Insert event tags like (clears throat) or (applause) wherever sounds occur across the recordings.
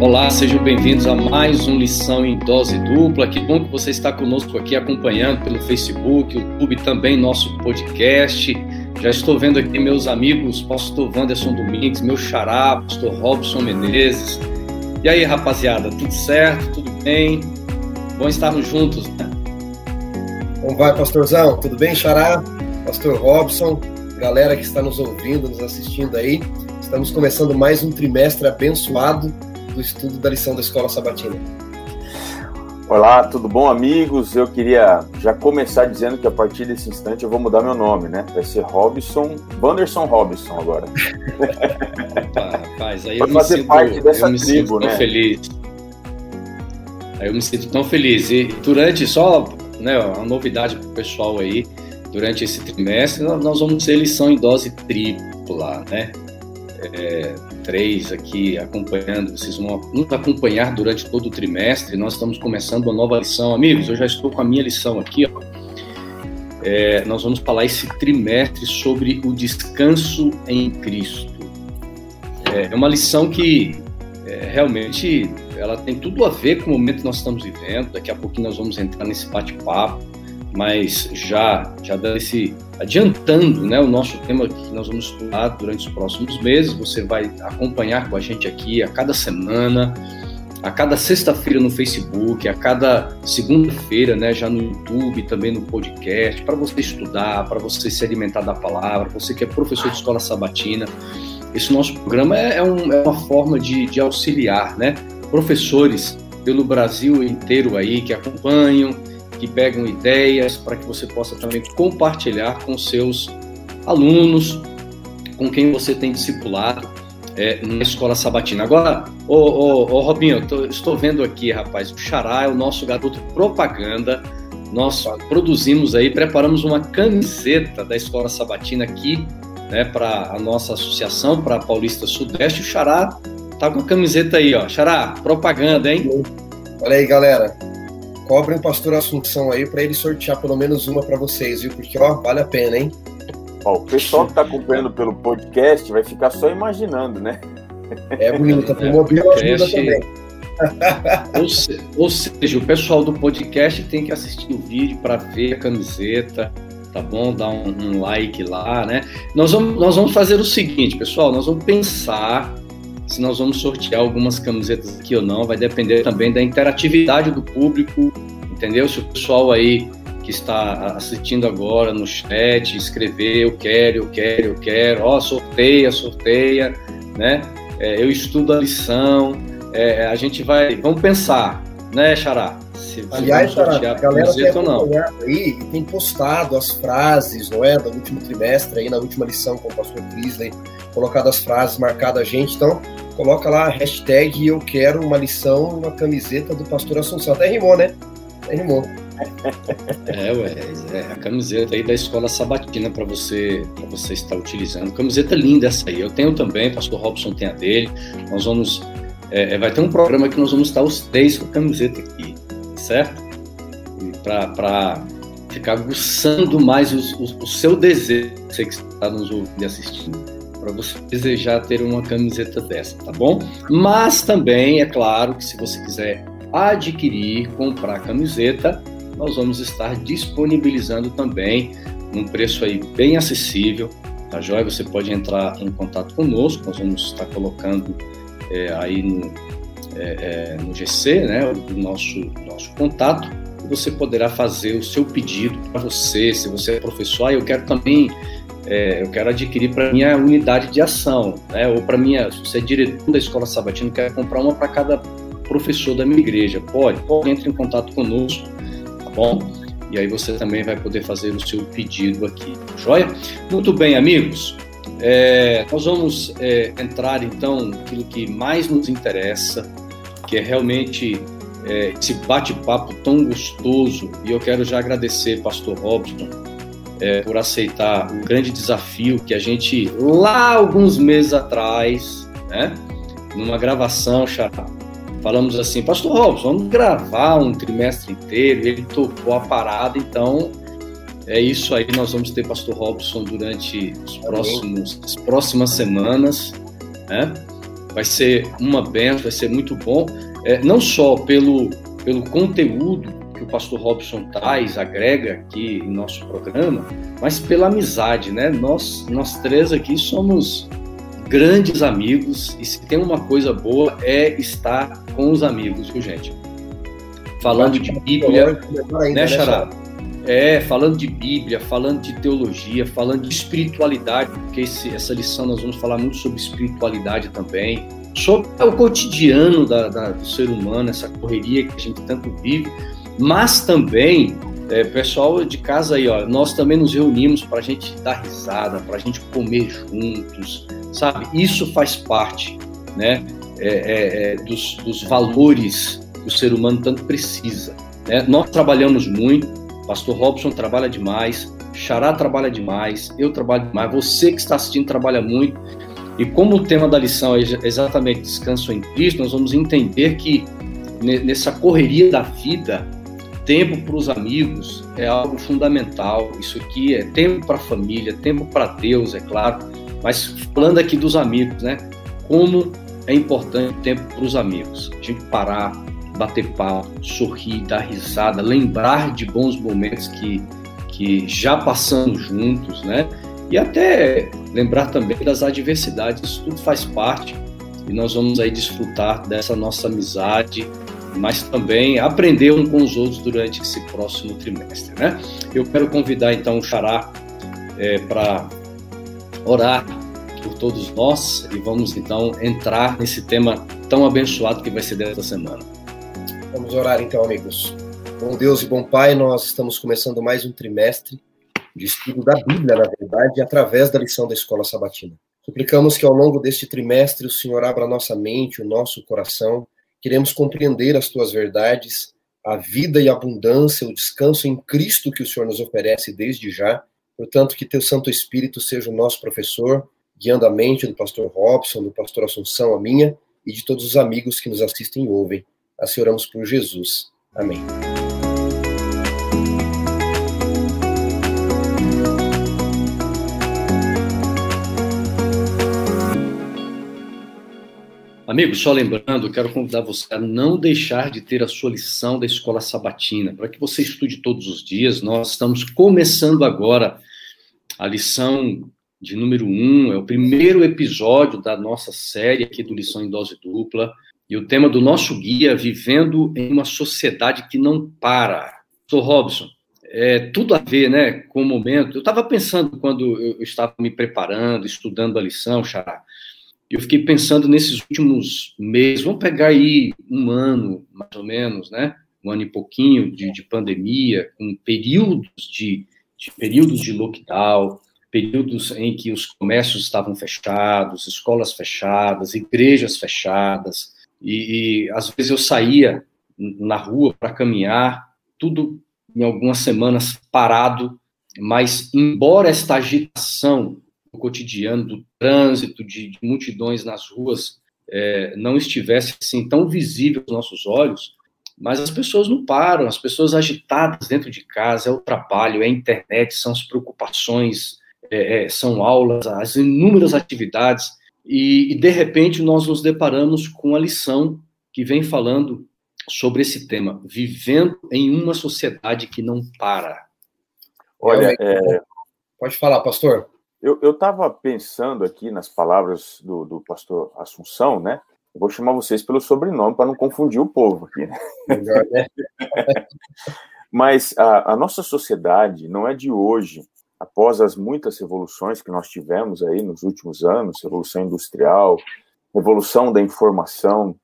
Olá, sejam bem-vindos a mais um Lição em Dose Dupla. Que bom que você está conosco aqui acompanhando pelo Facebook, YouTube, também nosso podcast. Já estou vendo aqui meus amigos, pastor Wanderson Domingues, meu xará, pastor Robson Menezes. E aí, rapaziada, tudo certo? Tudo bem? Bom estarmos juntos, né? Como vai, pastorzão? Tudo bem, xará? Pastor Robson, galera que está nos ouvindo, nos assistindo aí. Estamos começando mais um trimestre abençoado do estudo da lição da Escola Sabatina. Olá, tudo bom, amigos? Eu queria já começar dizendo que a partir desse instante eu vou mudar meu nome, né? Vai ser Robson, Wanderson Robson agora. Opa, rapaz, aí eu me, sinto, parte dessa eu me tribo, sinto tão né? feliz. Aí eu me sinto tão feliz. E durante, só né, uma novidade para o pessoal aí, durante esse trimestre, nós vamos ter lição em dose tripla, né? É, três aqui acompanhando, vocês vão nos acompanhar durante todo o trimestre. Nós estamos começando uma nova lição. Amigos, eu já estou com a minha lição aqui. Ó. É, nós vamos falar esse trimestre sobre o descanso em Cristo. É, é uma lição que é, realmente ela tem tudo a ver com o momento que nós estamos vivendo. Daqui a pouquinho nós vamos entrar nesse bate-papo mas já já esse adiantando, né, o nosso tema que nós vamos estudar durante os próximos meses. Você vai acompanhar com a gente aqui a cada semana, a cada sexta-feira no Facebook, a cada segunda-feira, né, já no YouTube, também no podcast, para você estudar, para você se alimentar da palavra, você que é professor de escola sabatina. Esse nosso programa é, é, um, é uma forma de, de auxiliar, né, professores pelo Brasil inteiro aí que acompanham que pegam ideias para que você possa também compartilhar com seus alunos, com quem você tem discipulado é, na escola sabatina. Agora, ô, ô, ô Robinho, tô, estou vendo aqui, rapaz, o Xará é o nosso garoto propaganda. Nós produzimos aí, preparamos uma camiseta da escola sabatina aqui, né, para a nossa associação, para a Paulista Sudeste. O Xará tá com a camiseta aí, ó. Xará, propaganda, hein? Olha aí, galera cobrem o pastor Assunção aí para ele sortear pelo menos uma para vocês, viu? Porque, ó, vale a pena, hein? Ó, o pessoal que está acompanhando pelo podcast vai ficar só imaginando, né? É bonita, o modelo ajuda também. (laughs) ou, se, ou seja, o pessoal do podcast tem que assistir o vídeo para ver a camiseta, tá bom? Dar um, um, like lá, né? Nós vamos, nós vamos fazer o seguinte, pessoal, nós vamos pensar se nós vamos sortear algumas camisetas aqui ou não, vai depender também da interatividade do público, entendeu? Se o pessoal aí que está assistindo agora no chat escrever eu quero, eu quero, eu quero, ó, sorteia, sorteia, né? É, eu estudo a lição, é, a gente vai, vamos pensar, né, Xará? Se, Aliás, Xará, a galera tem não. aí e tem postado as frases, não é, do último trimestre aí, na última lição com o pastor Crisley, colocado as frases, marcado a gente. Então, coloca lá a hashtag eu quero uma lição, uma camiseta do pastor Assunção. Até rimou, né? Até rimou. É, ué, é a camiseta aí da escola sabatina para você para você estar utilizando. Camiseta linda essa aí. Eu tenho também, pastor Robson tem a dele. Nós vamos é, é vai ter um programa que nós vamos estar os três com a camiseta aqui, certo? Para ficar aguçando mais o, o, o seu desejo, você que está nos ouvindo e assistindo para você desejar ter uma camiseta dessa, tá bom? Mas também é claro que se você quiser adquirir, comprar camiseta, nós vamos estar disponibilizando também num preço aí bem acessível, tá joia? Você pode entrar em contato conosco, nós vamos estar colocando é, aí no, é, é, no GC, né, o nosso, nosso contato, você poderá fazer o seu pedido para você, se você é professor, ah, eu quero também é, eu quero adquirir para minha unidade de ação, né? Ou para minha, se você é diretor da escola sabatina, quer comprar uma para cada professor da minha igreja. Pode, pode, entre em contato conosco, tá bom? E aí você também vai poder fazer o seu pedido aqui, joia? Muito bem, amigos. É, nós vamos é, entrar então naquilo que mais nos interessa, que é realmente é, esse bate-papo tão gostoso. E eu quero já agradecer, Pastor Robson, é, por aceitar o grande desafio que a gente, lá alguns meses atrás, né, numa gravação, chata, falamos assim, Pastor Robson, vamos gravar um trimestre inteiro, ele tocou a parada, então é isso aí, nós vamos ter Pastor Robson durante os próximos, as próximas semanas, né? vai ser uma benção, vai ser muito bom, é, não só pelo, pelo conteúdo pastor Robson traz, agrega aqui em nosso programa, mas pela amizade, né? Nós, nós três aqui somos grandes amigos e se tem uma coisa boa é estar com os amigos, viu, gente? Falando de Bíblia, né, Xará? É, falando de Bíblia, falando de teologia, falando de espiritualidade, porque esse, essa lição nós vamos falar muito sobre espiritualidade também, sobre o cotidiano da, da, do ser humano, essa correria que a gente tanto vive, mas também, é, pessoal de casa aí, ó, nós também nos reunimos para a gente dar risada, para a gente comer juntos, sabe? Isso faz parte, né, é, é, é, dos, dos valores que o ser humano tanto precisa. Né? Nós trabalhamos muito, Pastor Robson trabalha demais, Xará trabalha demais, eu trabalho demais, você que está assistindo trabalha muito. E como o tema da lição é exatamente descanso em Cristo, nós vamos entender que nessa correria da vida, tempo para os amigos é algo fundamental. Isso aqui é tempo para a família, tempo para Deus, é claro. Mas falando aqui dos amigos, né? Como é importante o tempo para os amigos. A gente parar, bater papo, sorrir, dar risada, lembrar de bons momentos que, que já passamos juntos, né? E até lembrar também das adversidades, isso tudo faz parte e nós vamos aí desfrutar dessa nossa amizade, mas também aprender um com os outros durante esse próximo trimestre, né? Eu quero convidar então o Xará é, para orar por todos nós e vamos então entrar nesse tema tão abençoado que vai ser desta semana. Vamos orar então, amigos. Bom Deus e bom Pai, nós estamos começando mais um trimestre de estudo da Bíblia, na verdade, através da lição da Escola Sabatina. Suplicamos que ao longo deste trimestre o Senhor abra nossa mente, o nosso coração. Queremos compreender as tuas verdades, a vida e a abundância, o descanso em Cristo que o Senhor nos oferece desde já. Portanto, que teu Santo Espírito seja o nosso professor, guiando a mente do pastor Robson, do pastor Assunção, a minha e de todos os amigos que nos assistem e ouvem. Assim oramos por Jesus. Amém. Amigos, só lembrando, quero convidar você a não deixar de ter a sua lição da escola sabatina, para que você estude todos os dias. Nós estamos começando agora a lição de número um, é o primeiro episódio da nossa série aqui do Lição em Dose Dupla. E o tema do nosso guia, Vivendo em uma Sociedade que Não Para. Sou Robson, é tudo a ver né, com o momento. Eu estava pensando quando eu estava me preparando, estudando a lição, Xará, eu fiquei pensando nesses últimos meses, vamos pegar aí um ano, mais ou menos, né? Um ano e pouquinho de, de pandemia, com períodos de, de períodos de lockdown, períodos em que os comércios estavam fechados, escolas fechadas, igrejas fechadas, e, e às vezes eu saía na rua para caminhar, tudo em algumas semanas parado, mas embora esta agitação cotidiano, do trânsito, de, de multidões nas ruas, é, não estivesse assim tão visível aos nossos olhos, mas as pessoas não param, as pessoas agitadas dentro de casa, é o trabalho, é a internet, são as preocupações, é, é, são aulas, as inúmeras atividades e, e, de repente nós nos deparamos com a lição que vem falando sobre esse tema, vivendo em uma sociedade que não para. Olha, é... pode falar, pastor. Eu estava pensando aqui nas palavras do, do pastor Assunção, né? Eu vou chamar vocês pelo sobrenome para não confundir o povo aqui. Né? Melhor, né? (laughs) Mas a, a nossa sociedade não é de hoje após as muitas revoluções que nós tivemos aí nos últimos anos, revolução industrial, revolução da informação,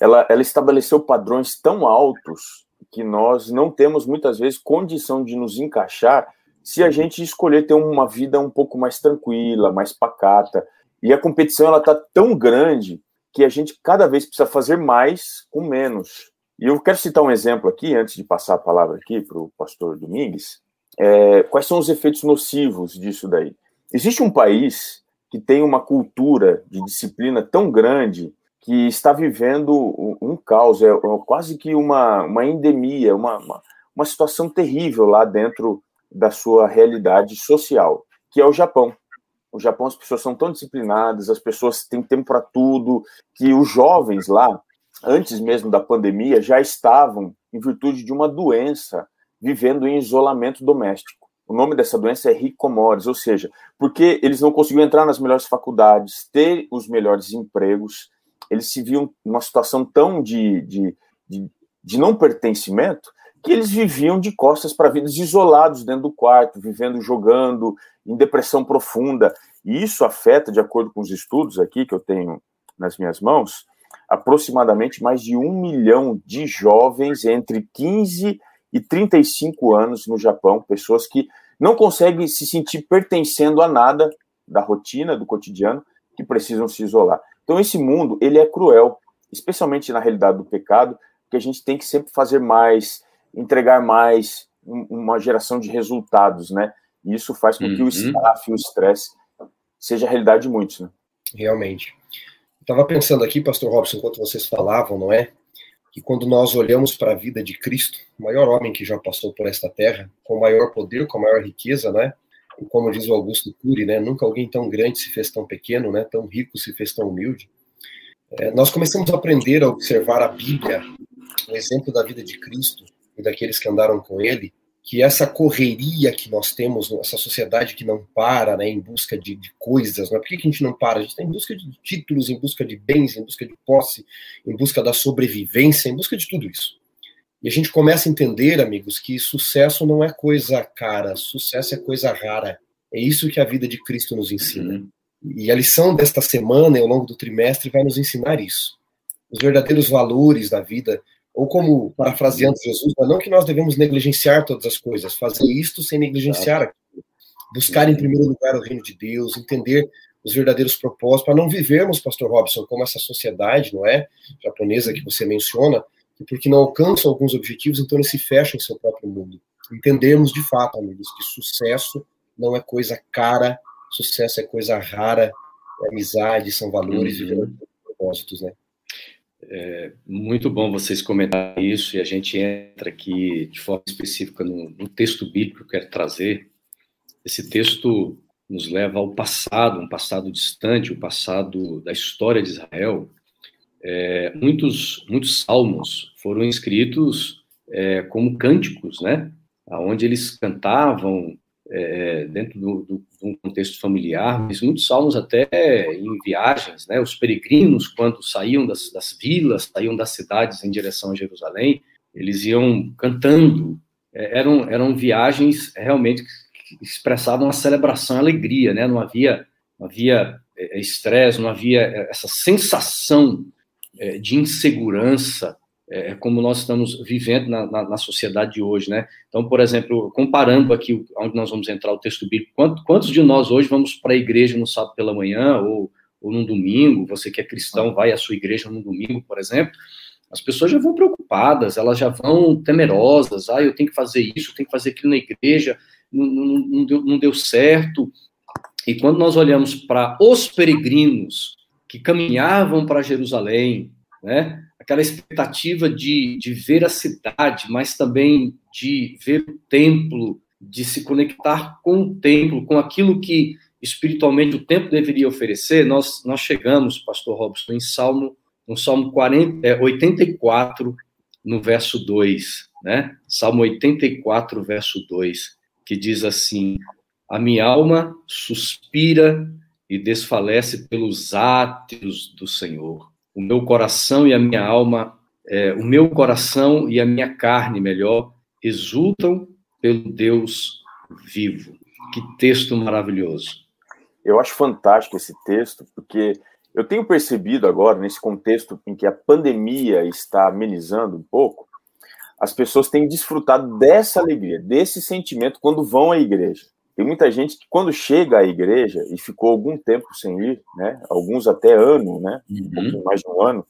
ela, ela estabeleceu padrões tão altos que nós não temos muitas vezes condição de nos encaixar se a gente escolher ter uma vida um pouco mais tranquila, mais pacata. E a competição ela está tão grande que a gente cada vez precisa fazer mais com menos. E eu quero citar um exemplo aqui, antes de passar a palavra aqui para o pastor Domingues, é, quais são os efeitos nocivos disso daí? Existe um país que tem uma cultura de disciplina tão grande que está vivendo um, um caos, é, é quase que uma, uma endemia, uma, uma, uma situação terrível lá dentro da sua realidade social, que é o Japão. No Japão as pessoas são tão disciplinadas, as pessoas têm tempo para tudo, que os jovens lá, antes mesmo da pandemia, já estavam, em virtude de uma doença, vivendo em isolamento doméstico. O nome dessa doença é hikikomores, ou seja, porque eles não conseguiam entrar nas melhores faculdades, ter os melhores empregos, eles se viam numa situação tão de, de, de, de não pertencimento que eles viviam de costas para vidas isolados dentro do quarto, vivendo, jogando, em depressão profunda. E isso afeta, de acordo com os estudos aqui que eu tenho nas minhas mãos, aproximadamente mais de um milhão de jovens entre 15 e 35 anos no Japão, pessoas que não conseguem se sentir pertencendo a nada da rotina, do cotidiano, que precisam se isolar. Então esse mundo, ele é cruel, especialmente na realidade do pecado, que a gente tem que sempre fazer mais, entregar mais, uma geração de resultados, né? E isso faz com que uhum. o staff, o estresse, seja a realidade de muitos, né? Realmente. Estava pensando aqui, Pastor Robson, enquanto vocês falavam, não é? Que quando nós olhamos para a vida de Cristo, o maior homem que já passou por esta terra, com maior poder, com maior riqueza, né? E como diz o Augusto Cury, né? Nunca alguém tão grande se fez tão pequeno, né? Tão rico se fez tão humilde. É, nós começamos a aprender a observar a Bíblia, o exemplo da vida de Cristo e daqueles que andaram com Ele, que essa correria que nós temos, essa sociedade que não para, né, em busca de, de coisas, né? por que, que a gente não para? A gente está em busca de títulos, em busca de bens, em busca de posse, em busca da sobrevivência, em busca de tudo isso. E a gente começa a entender, amigos, que sucesso não é coisa cara, sucesso é coisa rara. É isso que a vida de Cristo nos ensina. Uhum. E a lição desta semana, ao longo do trimestre, vai nos ensinar isso. Os verdadeiros valores da vida ou como, parafraseando Jesus, não que nós devemos negligenciar todas as coisas, fazer isto sem negligenciar aquilo. Buscar em primeiro lugar o reino de Deus, entender os verdadeiros propósitos, para não vivermos, pastor Robson, como essa sociedade, não é? Japonesa que você menciona, que porque não alcançam alguns objetivos, então eles se fecham em seu próprio mundo. Entendemos de fato, amigos, que sucesso não é coisa cara, sucesso é coisa rara, é amizade, são valores uhum. e propósitos, né? É muito bom vocês comentarem isso e a gente entra aqui de forma específica no, no, texto bíblico que eu quero trazer. Esse texto nos leva ao passado, um passado distante, o passado da história de Israel. É, muitos, muitos salmos foram escritos é, como cânticos, né? Onde eles cantavam é, dentro do, do, de um contexto familiar, mas muitos salmos até em viagens, né? Os peregrinos, quando saíam das, das vilas, saíam das cidades em direção a Jerusalém, eles iam cantando. É, eram, eram viagens realmente que expressavam a celebração, a alegria, né? Não havia, não havia é, estresse, não havia essa sensação é, de insegurança é, é, como nós estamos vivendo na, na, na, sociedade de hoje, né? Então, por exemplo, comparando aqui onde nós vamos entrar o texto bíblico, quantos, quantos de nós hoje vamos para a igreja no sábado pela manhã ou, ou no domingo? Você que é cristão vai à sua igreja no domingo, por exemplo? As pessoas já vão preocupadas, elas já vão temerosas. Ah, eu tenho que fazer isso, eu tenho que fazer aquilo na igreja, não, não, deu, não deu certo. E quando nós olhamos para os peregrinos que caminhavam para Jerusalém, né? Aquela expectativa de, de ver a cidade, mas também de ver o templo, de se conectar com o templo, com aquilo que espiritualmente o templo deveria oferecer, nós, nós chegamos, pastor Robson, em Salmo, no Salmo 40, é, 84, no verso 2, né? Salmo 84, verso 2, que diz assim: A minha alma suspira e desfalece pelos átrios do Senhor o meu coração e a minha alma, é, o meu coração e a minha carne, melhor, exultam pelo Deus vivo. Que texto maravilhoso. Eu acho fantástico esse texto, porque eu tenho percebido agora, nesse contexto em que a pandemia está amenizando um pouco, as pessoas têm desfrutado dessa alegria, desse sentimento quando vão à igreja. Tem muita gente que, quando chega à igreja e ficou algum tempo sem ir, né, alguns até ano, né, uhum. um mais de um ano,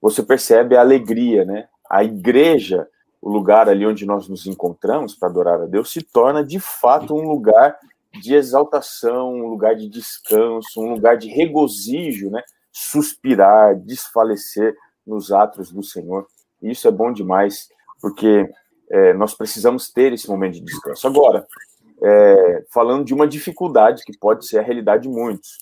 você percebe a alegria, né? A igreja, o lugar ali onde nós nos encontramos para adorar a Deus, se torna de fato um lugar de exaltação, um lugar de descanso, um lugar de regozijo, né? Suspirar, desfalecer nos atos do Senhor. E isso é bom demais, porque é, nós precisamos ter esse momento de descanso. Agora, é, falando de uma dificuldade que pode ser a realidade de muitos.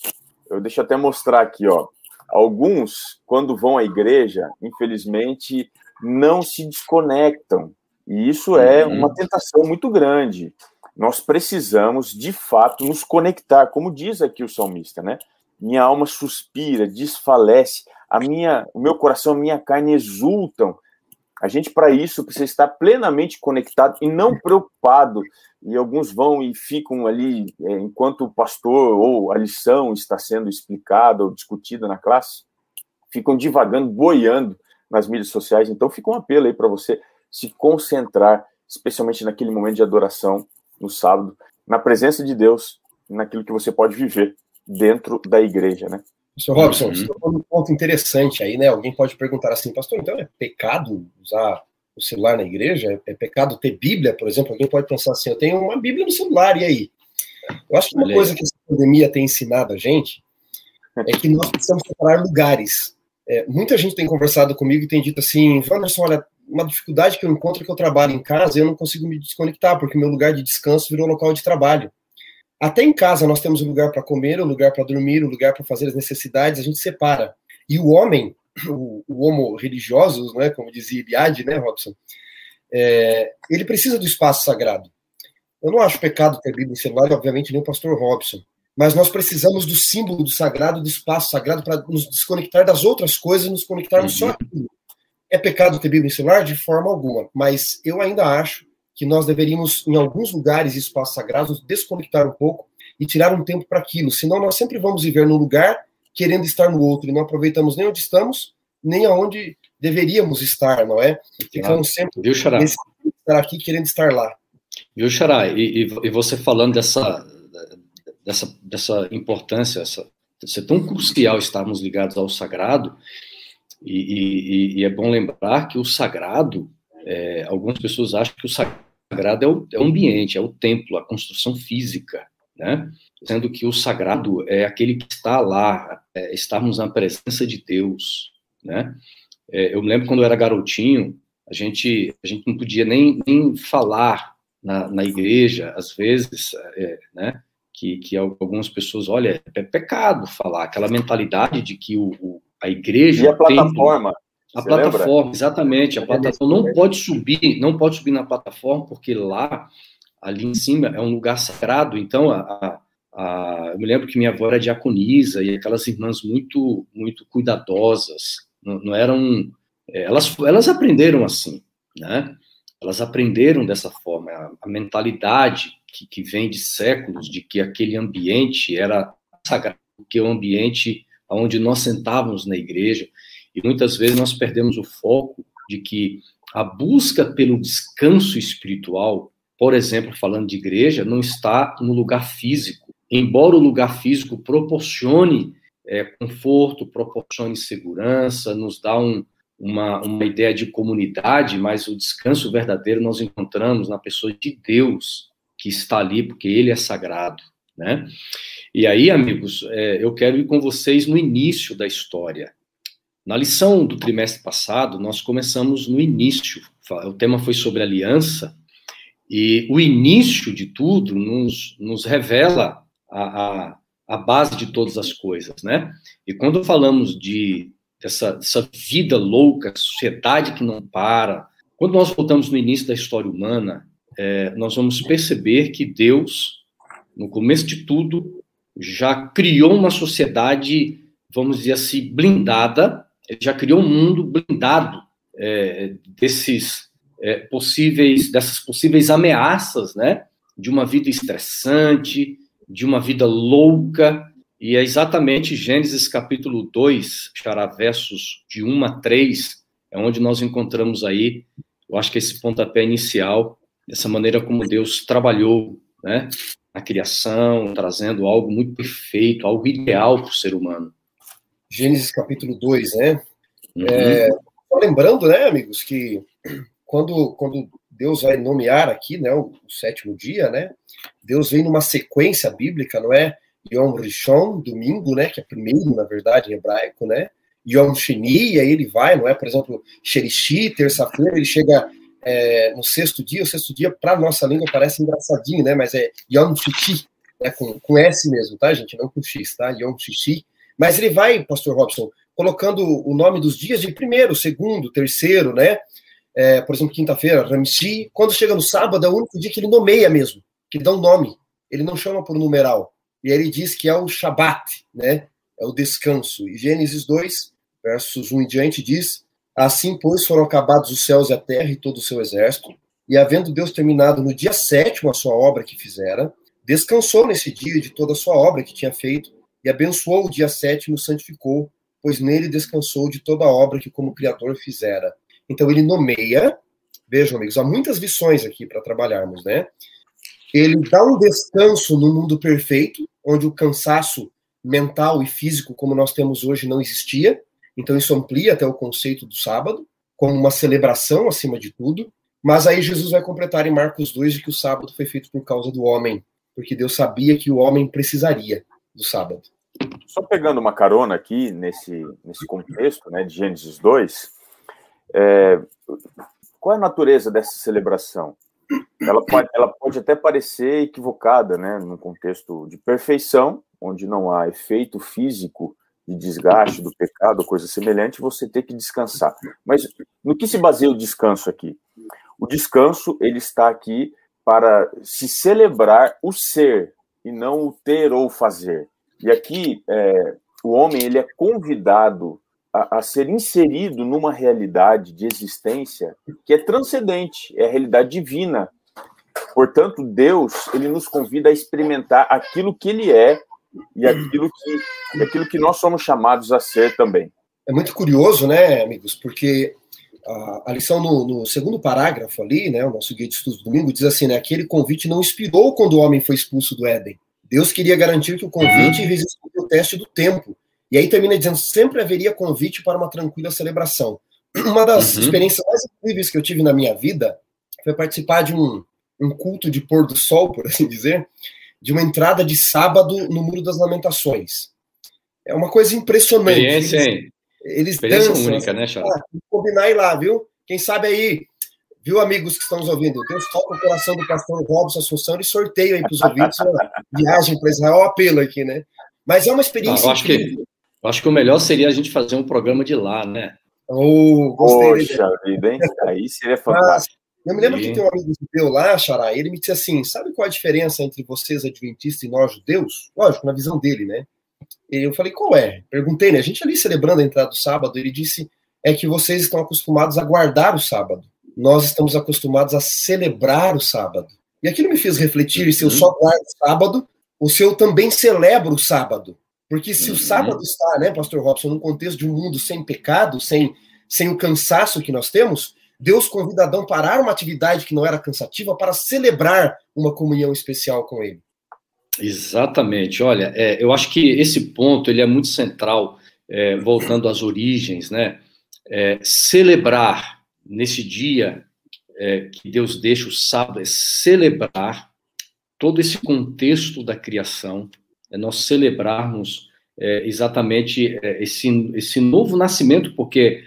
Eu deixo até mostrar aqui, ó. Alguns, quando vão à igreja, infelizmente, não se desconectam. E isso é uhum. uma tentação muito grande. Nós precisamos, de fato, nos conectar, como diz aqui o salmista, né? Minha alma suspira, desfalece, a minha, o meu coração, a minha carne exultam. A gente, para isso, precisa estar plenamente conectado e não preocupado. E alguns vão e ficam ali, é, enquanto o pastor ou a lição está sendo explicada ou discutida na classe, ficam divagando, boiando nas mídias sociais. Então, fica um apelo aí para você se concentrar, especialmente naquele momento de adoração no sábado, na presença de Deus, naquilo que você pode viver dentro da igreja, né? Sr. Robson, uhum. você tocou um ponto interessante aí, né? Alguém pode perguntar assim, pastor, então é pecado usar o celular na igreja? É pecado ter Bíblia, por exemplo? Alguém pode pensar assim, eu tenho uma Bíblia no celular, e aí? Eu acho que uma coisa que essa pandemia tem ensinado a gente é que nós precisamos separar lugares. É, muita gente tem conversado comigo e tem dito assim, Wanderson, olha, uma dificuldade que eu encontro é que eu trabalho em casa e eu não consigo me desconectar, porque meu lugar de descanso virou local de trabalho. Até em casa nós temos um lugar para comer, um lugar para dormir, um lugar para fazer as necessidades, a gente separa. E o homem, o, o homo religioso, né, como dizia Eliade, né, Robson, é, ele precisa do espaço sagrado. Eu não acho pecado ter Bíblia em celular, obviamente nem o pastor Robson, mas nós precisamos do símbolo do sagrado, do espaço sagrado, para nos desconectar das outras coisas e nos conectarmos uhum. só aquilo. É pecado ter Bíblia em celular? De forma alguma, mas eu ainda acho que nós deveríamos, em alguns lugares e espaços sagrados, nos desconectar um pouco e tirar um tempo para aquilo. Senão, nós sempre vamos viver num lugar querendo estar no outro e não aproveitamos nem onde estamos, nem aonde deveríamos estar, não é? Ficamos sempre Viu, Xará? estar aqui querendo estar lá. Viu, Xará? E, e, você falando dessa, dessa, dessa importância, essa, ser tão crucial estarmos ligados ao sagrado, e, e, e é bom lembrar que o sagrado, é, algumas pessoas acham que o sagrado sagrado é o, é o ambiente, é o templo, a construção física, né? Sendo que o sagrado é aquele que está lá, é, estarmos na presença de Deus, né? É, eu me lembro quando eu era garotinho, a gente, a gente não podia nem, nem falar na, na igreja, às vezes, é, né? Que, que algumas pessoas, olha, é pecado falar, aquela mentalidade de que o, o a igreja. E a plataforma. Templo, a Você plataforma, lembra? exatamente. A plataforma não pode subir, não pode subir na plataforma, porque lá, ali em cima, é um lugar sagrado. Então, a, a, eu me lembro que minha avó era diaconisa e aquelas irmãs muito, muito cuidadosas. Não, não eram. É, elas, elas aprenderam assim, né? Elas aprenderam dessa forma. A, a mentalidade que, que vem de séculos de que aquele ambiente era sagrado, que o ambiente onde nós sentávamos na igreja e muitas vezes nós perdemos o foco de que a busca pelo descanso espiritual, por exemplo, falando de igreja, não está no lugar físico. Embora o lugar físico proporcione é, conforto, proporcione segurança, nos dá um, uma, uma ideia de comunidade, mas o descanso verdadeiro nós encontramos na pessoa de Deus, que está ali porque Ele é sagrado, né? E aí, amigos, é, eu quero ir com vocês no início da história. Na lição do trimestre passado, nós começamos no início. O tema foi sobre aliança, e o início de tudo nos, nos revela a, a, a, base de todas as coisas, né? E quando falamos de dessa, dessa vida louca, sociedade que não para, quando nós voltamos no início da história humana, é, nós vamos perceber que Deus, no começo de tudo, já criou uma sociedade, vamos dizer assim, blindada, ele já criou um mundo blindado é, desses é, possíveis, dessas possíveis ameaças, né? De uma vida estressante, de uma vida louca, e é exatamente Gênesis capítulo 2, xará, versos de 1 a 3, é onde nós encontramos aí, eu acho que esse pontapé inicial, dessa maneira como Deus trabalhou, né? Na criação, trazendo algo muito perfeito, algo ideal para o ser humano. Gênesis capítulo 2, né? Uhum. É, lembrando, né, amigos, que quando, quando Deus vai nomear aqui, né, o, o, sétimo dia, né, Deus vem numa sequência bíblica, não é? Yom Rishon, domingo, né, que é primeiro, na verdade, em hebraico, né? Yom Sheni, aí ele vai, não é? Por exemplo, Xerishi, terça-feira, ele chega é, no sexto dia, o sexto dia, para nossa língua, parece engraçadinho, né? Mas é Yom Shishi, né? com, com S mesmo, tá, gente? Não com X, tá? Yom Shishi. Mas ele vai, pastor Robson, colocando o nome dos dias de primeiro, segundo, terceiro, né? É, por exemplo, quinta-feira, Ramshi. Quando chega no sábado, é o único dia que ele nomeia mesmo, que dá um nome. Ele não chama por numeral. E aí ele diz que é o Shabat, né? É o descanso. E Gênesis 2, versos 1 em diante, diz: Assim, pois, foram acabados os céus e a terra e todo o seu exército. E havendo Deus terminado no dia sétimo a sua obra que fizera, descansou nesse dia de toda a sua obra que tinha feito, e abençoou o dia sétimo santificou, pois nele descansou de toda a obra que como Criador fizera. Então ele nomeia, vejam amigos, há muitas lições aqui para trabalharmos, né? Ele dá um descanso no mundo perfeito, onde o cansaço mental e físico como nós temos hoje não existia. Então isso amplia até o conceito do sábado, como uma celebração acima de tudo. Mas aí Jesus vai completar em Marcos 2 de que o sábado foi feito por causa do homem, porque Deus sabia que o homem precisaria do sábado. Só pegando uma carona aqui nesse, nesse contexto né, de Gênesis 2, é, qual é a natureza dessa celebração? Ela pode, ela pode até parecer equivocada, né, num contexto de perfeição, onde não há efeito físico de desgaste do pecado, coisa semelhante, você ter que descansar. Mas no que se baseia o descanso aqui? O descanso ele está aqui para se celebrar o ser e não o ter ou fazer. E aqui é, o homem ele é convidado a, a, ser inserido numa realidade de existência que é transcendente, é a realidade divina. Portanto, Deus ele nos convida a experimentar aquilo que Ele é e aquilo que, aquilo que nós somos chamados a ser também. É muito curioso, né, amigos, porque a, a lição no, no, segundo parágrafo ali, né, o nosso guia de estudos do domingo, diz assim, né, aquele convite não inspirou quando o homem foi expulso do Éden. Deus queria garantir que o convite uhum. resistisse o teste do tempo. E aí termina dizendo, sempre haveria convite para uma tranquila celebração. (clears throat) Uma das uhum. experiências mais incríveis que eu tive na minha vida foi participar de um, um culto de pôr do sol, (laughs) por assim dizer, de uma entrada de sábado no Muro das Lamentações. É uma coisa impressionante. Experiência, hein? Eles Experiência dançam, única, né, Charles? Ah, combinar ir lá, viu? Quem sabe aí, viu, amigos que estão nos ouvindo? Deus toca o coração do pastor Robson Assunção e sorteio aí para os ouvintes uma viagem para Israel, um apelo aqui, né? Mas é uma experiência. Ah, eu, acho que, eu acho que o melhor seria a gente fazer um programa de lá, né? Oh, Poxa vida, hein? Aí seria fantástico. Eu me lembro que tem um amigo judeu lá, Xará, ele me disse assim: sabe qual a diferença entre vocês adventistas e nós judeus? Lógico, na visão dele, né? E eu falei, qual é? Perguntei, né? A gente ali celebrando a entrada do sábado, ele disse: é que vocês estão acostumados a guardar o sábado. Nós estamos acostumados a celebrar o sábado. E aquilo me fez refletir: se eu só uhum. guardo o sábado, o se eu também celebro o sábado. Porque se o uhum. sábado está, né, Pastor Robson, num contexto de um mundo sem pecado, sem, sem o cansaço que nós temos, Deus convida Adão a parar uma atividade que não era cansativa para celebrar uma comunhão especial com ele. Exatamente. Olha, é, eu acho que esse ponto ele é muito central, é, voltando às origens, né? É, celebrar nesse dia é, que Deus deixa o sábado, é celebrar todo esse contexto da criação, é nós celebrarmos é, exatamente é, esse, esse novo nascimento, porque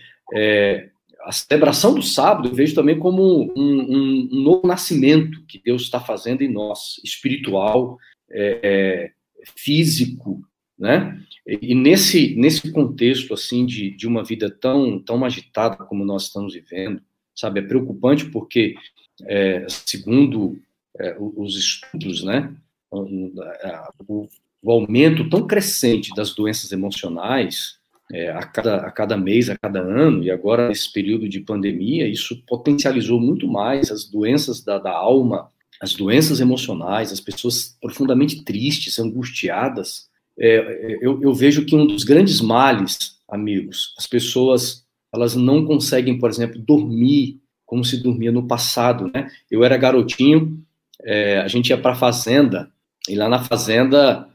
a celebração do sábado eu vejo também como um, um, um novo nascimento que Deus está fazendo em nós, espiritual, é, é, físico, né? E nesse, nesse contexto, assim, de, de uma vida tão, tão agitada como nós estamos vivendo, sabe, é preocupante porque, é, segundo é, os estudos, né, o, o aumento tão crescente das doenças emocionais, é, a, cada, a cada mês, a cada ano, e agora nesse período de pandemia, isso potencializou muito mais as doenças da, da alma, as doenças emocionais, as pessoas profundamente tristes, angustiadas. É, eu, eu vejo que um dos grandes males, amigos, as pessoas elas não conseguem, por exemplo, dormir como se dormia no passado, né? Eu era garotinho, é, a gente ia para a fazenda, e lá na fazenda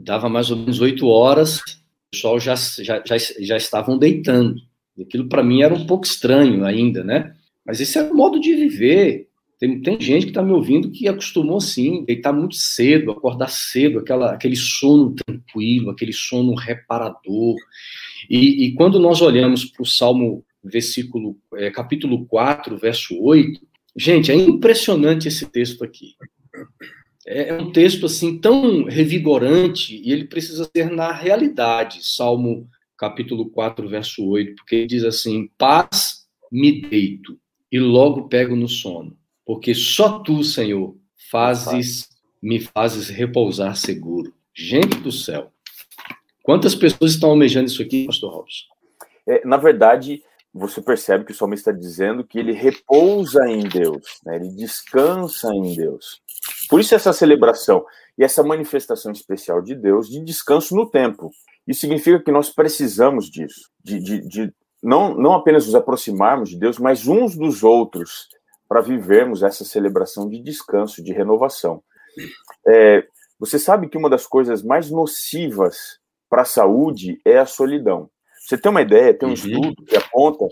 dava mais ou menos oito horas, pessoal já, já, já, já estavam deitando. Aquilo para mim era um pouco estranho ainda, né? Mas esse é o modo de viver. Tem, tem gente que está me ouvindo que acostumou assim, deitar muito cedo, acordar cedo, aquela, aquele sono tranquilo, aquele sono reparador. E, e quando nós olhamos para o Salmo versículo, é, capítulo 4, verso 8. Gente, é impressionante esse texto aqui. É, é um texto assim tão revigorante e ele precisa ser na realidade. Salmo capítulo 4, verso 8, porque ele diz assim: Paz me deito e logo pego no sono, porque só tu, Senhor, fazes me fazes repousar seguro. Gente do céu. Quantas pessoas estão almejando isso aqui, pastor Robson? É, na verdade, você percebe que o salmista está dizendo que ele repousa em Deus, né? ele descansa em Deus. Por isso essa celebração e essa manifestação especial de Deus de descanso no tempo. Isso significa que nós precisamos disso, de, de, de não, não apenas nos aproximarmos de Deus, mas uns dos outros, para vivermos essa celebração de descanso, de renovação. É, você sabe que uma das coisas mais nocivas para a saúde é a solidão. Você tem uma ideia, tem um uhum. estudo que aponta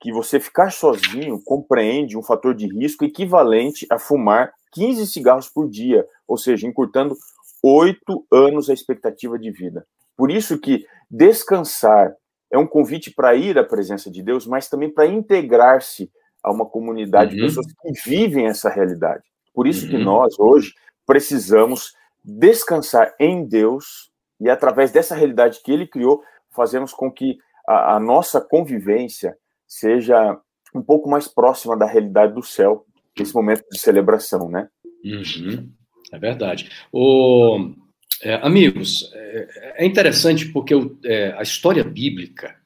que você ficar sozinho compreende um fator de risco equivalente a fumar 15 cigarros por dia, ou seja, encurtando oito anos a expectativa de vida. Por isso que descansar é um convite para ir à presença de Deus, mas também para integrar-se a uma comunidade uhum. de pessoas que vivem essa realidade. Por isso uhum. que nós, hoje, precisamos descansar em Deus e, através dessa realidade que Ele criou, fazemos com que a, a nossa convivência seja um pouco mais próxima da realidade do céu, nesse momento de celebração, né? Uhum. É verdade. O, é, amigos, é, é, interessante porque o, é, a história bíblica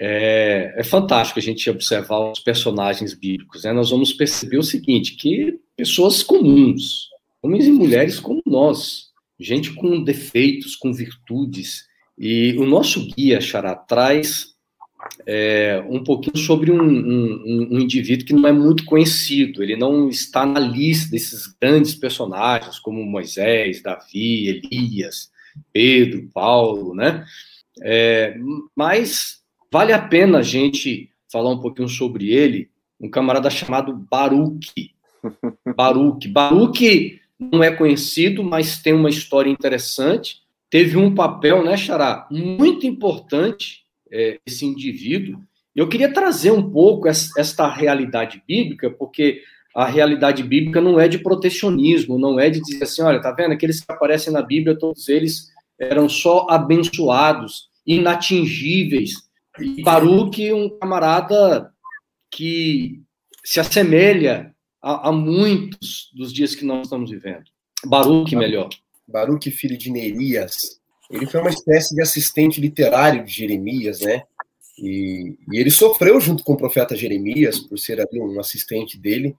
é, é fantástico a gente observar os personagens bíblicos. Né? Nós vamos perceber o seguinte, que pessoas comuns, homens e mulheres como nós, gente com defeitos, com virtudes, e o nosso guia, Xará, traz é, um pouquinho sobre um, um, um, indivíduo que não é muito conhecido, ele não está na lista desses grandes personagens como Moisés, Davi, Elias, Pedro, Paulo, né? É, mas vale a pena a gente falar um pouquinho sobre ele, um camarada chamado Baruque. (laughs) Baruque. Baruque não é conhecido, mas tem uma história interessante. Teve um papel, né, Xará, muito importante é, esse indivíduo. Eu queria trazer um pouco esta realidade bíblica, porque a realidade bíblica não é de protecionismo, não é de dizer assim, olha, tá vendo? Aqueles que aparecem na Bíblia, todos eles eram só abençoados, inatingíveis. E Baruque, um camarada que se assemelha a, a, muitos dos dias que nós estamos vivendo. Baruque, melhor. Baruque, filho de Nerias, ele foi uma espécie de assistente literário de Jeremias, né? E, e, ele sofreu junto com o profeta Jeremias, por ser ali um assistente dele,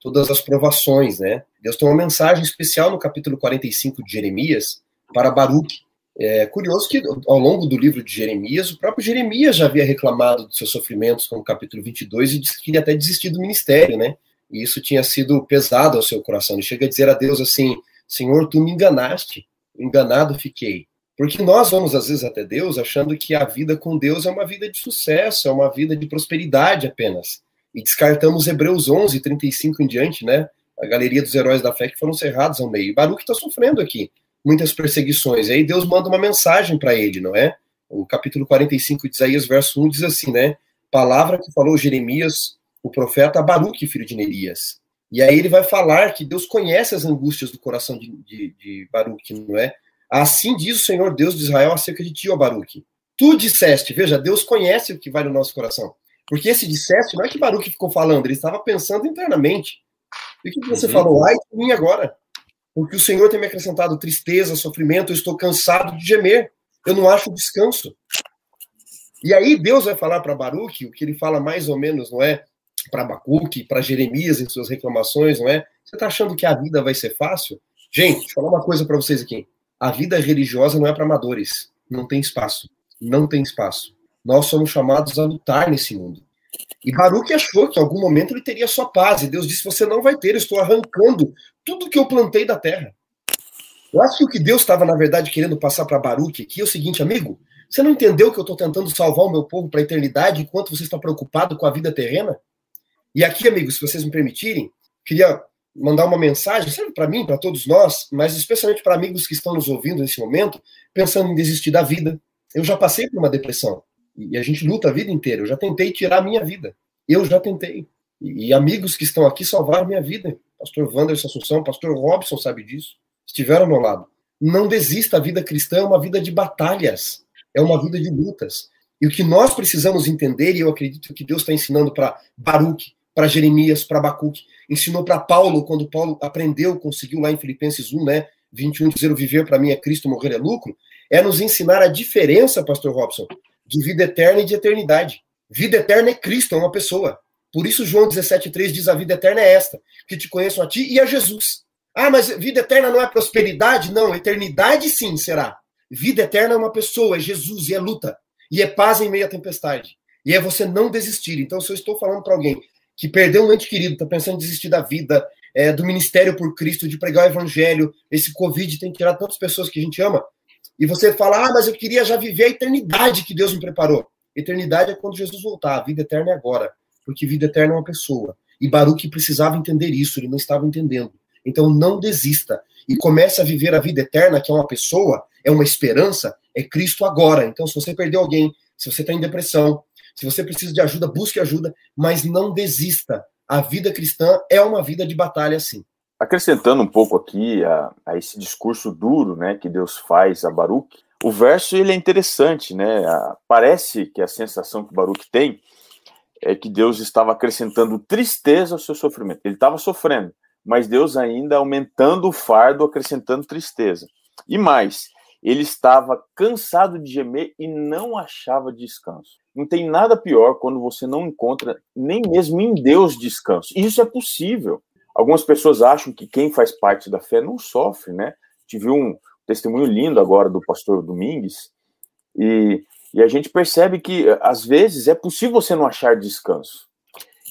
todas as provações, né? Deus tem uma mensagem especial no capítulo 45 de Jeremias para Baruque. É curioso que ao longo do livro de Jeremias, o próprio Jeremias já havia reclamado dos seus sofrimentos, como capítulo 22, e disse que queria até desistir do ministério, né? E isso tinha sido pesado ao seu coração. Ele chega a dizer a Deus assim: Senhor, tu me enganaste, enganado fiquei. Porque nós vamos, às vezes, até Deus achando que a vida com Deus é uma vida de sucesso, é uma vida de prosperidade apenas. E descartamos Hebreus 11, 35 em diante, né? A galeria dos heróis da fé que foram cerrados ao meio. E Baruch está sofrendo aqui muitas perseguições. E aí Deus manda uma mensagem para ele, não é? O capítulo 45 de Isaías, verso 1, diz assim, né? Palavra que falou Jeremias, o profeta, Baruque, filho de Nerias. E aí ele vai falar que Deus conhece as angústias do coração de, de, de Baruque, não é? Assim diz o Senhor Deus de Israel acerca de ti, ó Baruque. Tu disseste, veja, Deus conhece o que vai no nosso coração. Porque esse disseste não é que Baruque ficou falando, ele estava pensando internamente. E o que você uhum. falou? Ai de mim agora. Porque o Senhor tem me acrescentado tristeza, sofrimento, eu estou cansado de gemer. Eu não acho descanso. E aí Deus vai falar para Baruque o que ele fala mais ou menos, não é? Para Abacuque, para Jeremias em suas reclamações, não é? Você está achando que a vida vai ser fácil? Gente, deixa eu falar uma coisa para vocês aqui. A vida religiosa não é para amadores. Não tem espaço. Não tem espaço. Nós somos chamados a lutar nesse mundo. E Baruch achou que em algum momento ele teria sua paz. E Deus disse: Você não vai ter, eu estou arrancando tudo que eu plantei da terra. Eu acho que o que Deus estava, na verdade, querendo passar para Baruch aqui é o seguinte, amigo: você não entendeu que eu estou tentando salvar o meu povo para a eternidade enquanto você está preocupado com a vida terrena? E aqui, amigos, se vocês me permitirem, queria mandar uma mensagem, serve para mim, para todos nós, mas especialmente para amigos que estão nos ouvindo nesse momento, pensando em desistir da vida. Eu já passei por uma depressão. E a gente luta a vida inteira. Eu já tentei tirar a minha vida. Eu já tentei. E, e amigos que estão aqui salvaram minha vida. Pastor Wanderson Assunção, pastor Robson sabe disso. Estiveram ao meu lado. Não desista, a vida cristã é uma vida de batalhas, é uma vida de lutas. E o que nós precisamos entender, e eu acredito que Deus está ensinando para Baruch, para Jeremias, para Abacuque, ensinou para Paulo, quando Paulo aprendeu, conseguiu lá em Filipenses 1, né, 21, dizer o viver para mim é Cristo, morrer é lucro, é nos ensinar a diferença, pastor Robson, de vida eterna e de eternidade. Vida eterna é Cristo, é uma pessoa. Por isso João 17,3 diz a vida eterna é esta, que te conheçam a ti e a Jesus. Ah, mas vida eterna não é prosperidade? Não, eternidade sim será. Vida eterna é uma pessoa, é Jesus, e é luta. E é paz em meio à tempestade. E é você não desistir. Então, se eu estou falando para alguém que perdeu um ente querido, está pensando em desistir da vida, é, do ministério por Cristo, de pregar o evangelho, esse Covid tem tirar tantas pessoas que a gente ama, e você fala, ah, mas eu queria já viver a eternidade que Deus me preparou. Eternidade é quando Jesus voltar, a vida eterna é agora, porque vida eterna é uma pessoa. E Baruch precisava entender isso, ele não estava entendendo. Então não desista e comece a viver a vida eterna, que é uma pessoa, é uma esperança, é Cristo agora. Então, se você perdeu alguém, se você está em depressão, se você precisa de ajuda, busque ajuda, mas não desista. A vida cristã é uma vida de batalha, sim. Acrescentando um pouco aqui a, a esse discurso duro, né, que Deus faz a Baruch, o verso ele é interessante, né? Parece que a sensação que Baruch tem é que Deus estava acrescentando tristeza ao seu sofrimento. Ele estava sofrendo, mas Deus ainda aumentando o fardo, acrescentando tristeza. E mais, ele estava cansado de gemer e não achava descanso. Não tem nada pior quando você não encontra nem mesmo em Deus descanso. Isso é possível. Algumas pessoas acham que quem faz parte da fé não sofre, né? Tive um testemunho lindo agora do pastor Domingues, e, e a gente percebe que às vezes é possível você não achar descanso.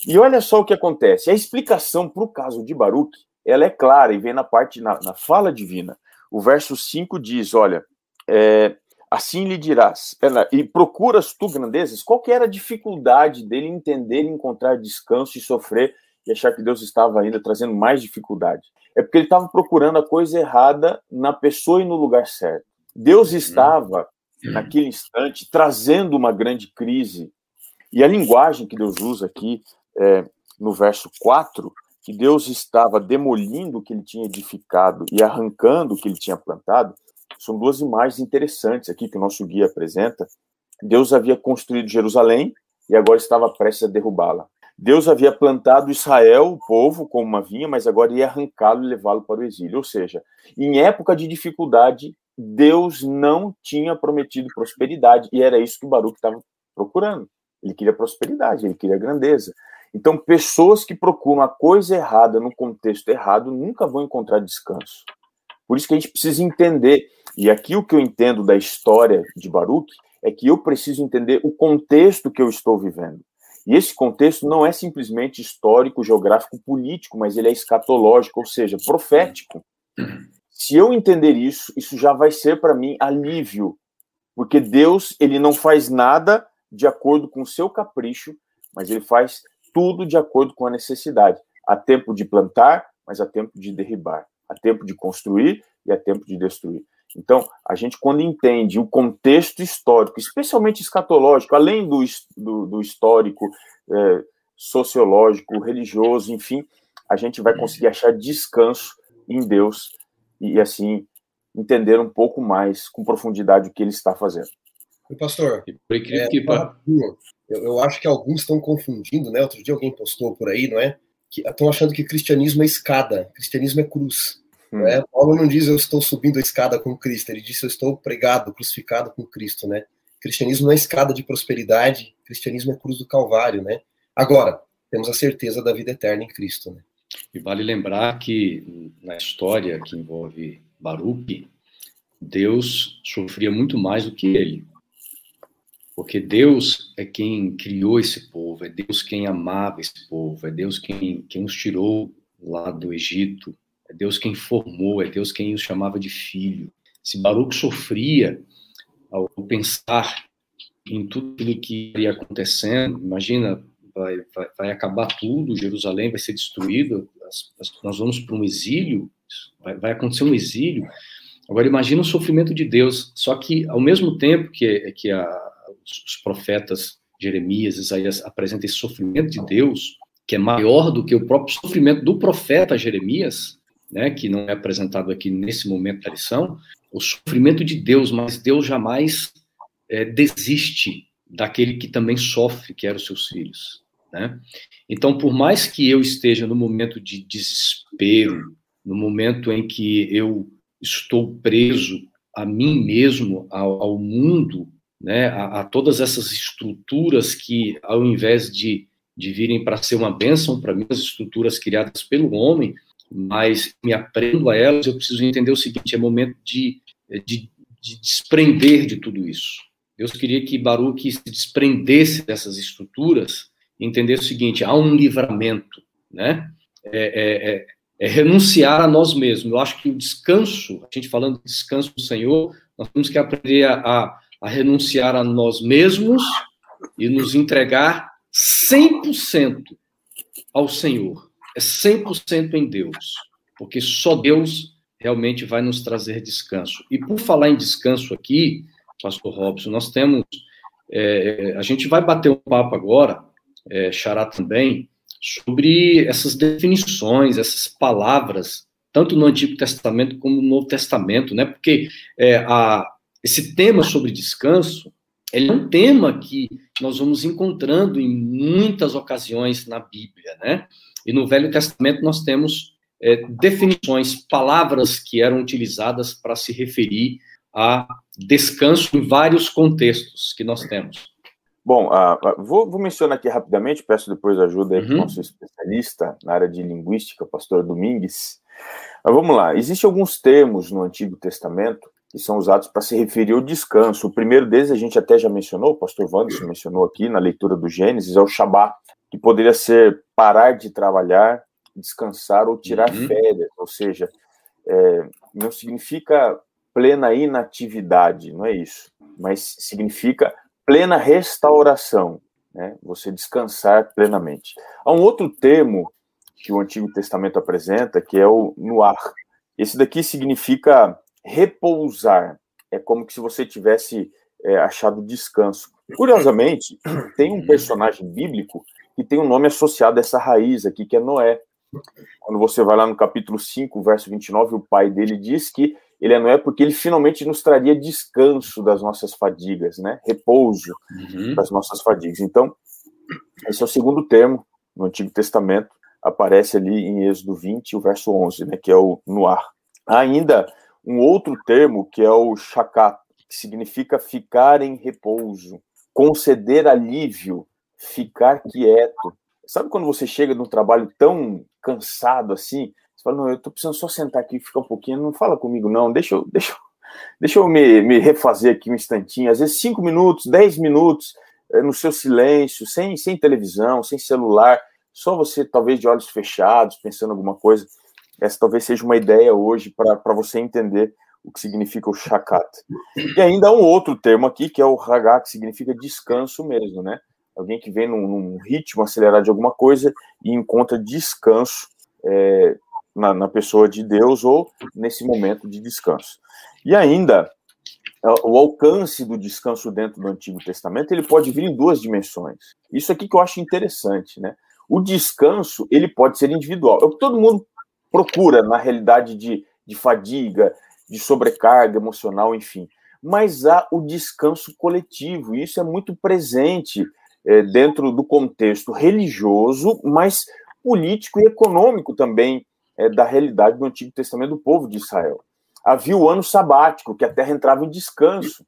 E olha só o que acontece. A explicação para o caso de Baruch, ela é clara e vem na parte, na, na fala divina. O verso 5 diz, olha, é, assim lhe dirás, e procuras tu grandezas, qual que era a dificuldade dele entender, encontrar descanso e sofrer e achar que Deus estava ainda trazendo mais dificuldade? É porque ele estava procurando a coisa errada na pessoa e no lugar certo. Deus uhum. estava, naquele instante, trazendo uma grande crise. E a linguagem que Deus usa aqui é, no verso 4, que Deus estava demolindo o que ele tinha edificado e arrancando o que ele tinha plantado, são duas imagens interessantes aqui que o nosso guia apresenta. Deus havia construído Jerusalém e agora estava prestes a derrubá-la. Deus havia plantado Israel, o povo, como uma vinha, mas agora ia arrancá-lo e levá-lo para o exílio. Ou seja, em época de dificuldade, Deus não tinha prometido prosperidade e era isso que o Baruch estava procurando. Ele queria prosperidade, ele queria grandeza. Então, pessoas que procuram a coisa errada no contexto errado nunca vão encontrar descanso. Por isso que a gente precisa entender. E aqui o que eu entendo da história de Baruch é que eu preciso entender o contexto que eu estou vivendo. E esse contexto não é simplesmente histórico, geográfico, político, mas ele é escatológico, ou seja, profético. Se eu entender isso, isso já vai ser para mim alívio, porque Deus ele não faz nada de acordo com o seu capricho, mas ele faz tudo de acordo com a necessidade. Há tempo de plantar, mas há tempo de derribar. Há tempo de construir e há tempo de destruir. Então, a gente, quando entende o contexto histórico, especialmente escatológico, além do, do, do histórico, é, sociológico, religioso, enfim, a gente vai conseguir achar descanso em Deus e, assim, entender um pouco mais, com profundidade, o que ele está fazendo. Pastor, por incrível é, que eu, eu acho que alguns estão confundindo, né? Outro dia alguém postou por aí, não é? Que estão achando que cristianismo é escada, cristianismo é cruz. Hum. Né? Paulo não diz eu estou subindo a escada com Cristo, ele diz eu estou pregado, crucificado com Cristo, né? Cristianismo não é escada de prosperidade, cristianismo é cruz do Calvário, né? Agora, temos a certeza da vida eterna em Cristo, né? E vale lembrar que na história que envolve Baruch, Deus sofria muito mais do que ele. Porque Deus é quem criou esse povo, é Deus quem amava esse povo, é Deus quem, quem os tirou lá do Egito, é Deus quem formou, é Deus quem os chamava de filho. Se Baruch sofria ao pensar em tudo aquilo que iria acontecendo, imagina, vai, vai, vai acabar tudo, Jerusalém vai ser as, nós vamos para um exílio, vai, vai acontecer um exílio. Agora imagina o sofrimento de Deus, só que ao mesmo tempo que, que a, os profetas Jeremias, Isaías apresentam esse sofrimento de Deus, que é maior do que o próprio sofrimento do profeta Jeremias, né, que não é apresentado aqui nesse momento da lição, o sofrimento de Deus, mas Deus jamais é, desiste daquele que também sofre, que eram os seus filhos. Né? Então, por mais que eu esteja no momento de desespero, no momento em que eu estou preso a mim mesmo, ao, ao mundo, né, a, a, todas essas estruturas que, ao invés de, de virem para ser uma bênção para mim, as estruturas criadas pelo homem, mas me aprendo a elas, eu preciso entender o seguinte: é momento de, de, de desprender de tudo isso. Deus queria que Baruch se desprendesse dessas estruturas e entendesse o seguinte: há um livramento, né? É, é, é, é, renunciar a nós mesmos. Eu acho que o descanso, a gente falando de descanso do Senhor, nós temos que aprender a, a a renunciar a nós mesmos e nos entregar 100% ao Senhor. É 100% em Deus, porque só Deus realmente vai nos trazer descanso. E por falar em descanso aqui, Pastor Robson, nós temos. É, a gente vai bater um papo agora, é, Xará também, sobre essas definições, essas palavras, tanto no Antigo Testamento como no Novo Testamento, né? Porque é, a, esse tema sobre descanso, ele é um tema que nós vamos encontrando em muitas ocasiões na Bíblia, né? E no Velho Testamento nós temos é, definições, palavras que eram utilizadas para se referir a descanso em vários contextos que nós temos. Bom, uh, vou, vou, mencionar aqui rapidamente, peço depois ajuda uhum. do nosso especialista na área de linguística, pastor Domingues. Mas vamos lá, existem alguns termos no Antigo Testamento que são usados para se referir ao descanso. O primeiro deles a gente até já mencionou, o pastor Wanderson mencionou aqui na leitura do Gênesis, é o Shabat, que poderia ser parar de trabalhar, descansar ou tirar uhum. férias, ou seja, é, não significa plena inatividade, não é isso, mas significa plena restauração, né? você descansar plenamente. Há um outro termo que o Antigo Testamento apresenta, que é o nuar. Esse daqui significa repousar. É como se você tivesse é, achado descanso. Curiosamente, tem um personagem bíblico que tem um nome associado a essa raiz aqui, que é Noé. Quando você vai lá no capítulo 5, verso 29, o pai dele diz que ele é Noé porque ele finalmente nos traria descanso das nossas fadigas, né? Repouso uhum. das nossas fadigas. Então, esse é o segundo termo no Antigo Testamento, aparece ali em Êxodo 20, o verso 11, né? Que é o Noar. ainda um outro termo que é o shakat, que significa ficar em repouso, conceder alívio, ficar quieto. Sabe quando você chega num trabalho tão cansado assim, você fala, não, eu tô precisando só sentar aqui e ficar um pouquinho, não fala comigo não, deixa eu, (laughs) deixa deixa eu me, me refazer aqui um instantinho, às vezes cinco minutos, dez minutos, eh, no seu silêncio, sem, sem televisão, sem celular, só você talvez de olhos fechados, pensando alguma coisa. Essa talvez seja uma ideia hoje para você entender o que significa o shakat. E ainda há um outro termo aqui, que é o hagat, que significa descanso mesmo, né? Alguém que vem num, num ritmo acelerado de alguma coisa e encontra descanso é, na, na pessoa de Deus ou nesse momento de descanso. E ainda, o alcance do descanso dentro do Antigo Testamento, ele pode vir em duas dimensões. Isso aqui que eu acho interessante, né? O descanso, ele pode ser individual. É o que todo mundo procura na realidade de, de fadiga, de sobrecarga emocional, enfim. Mas há o descanso coletivo, e isso é muito presente é, dentro do contexto religioso, mas político e econômico também é, da realidade do Antigo Testamento do povo de Israel. Havia o ano sabático, que a terra entrava em descanso.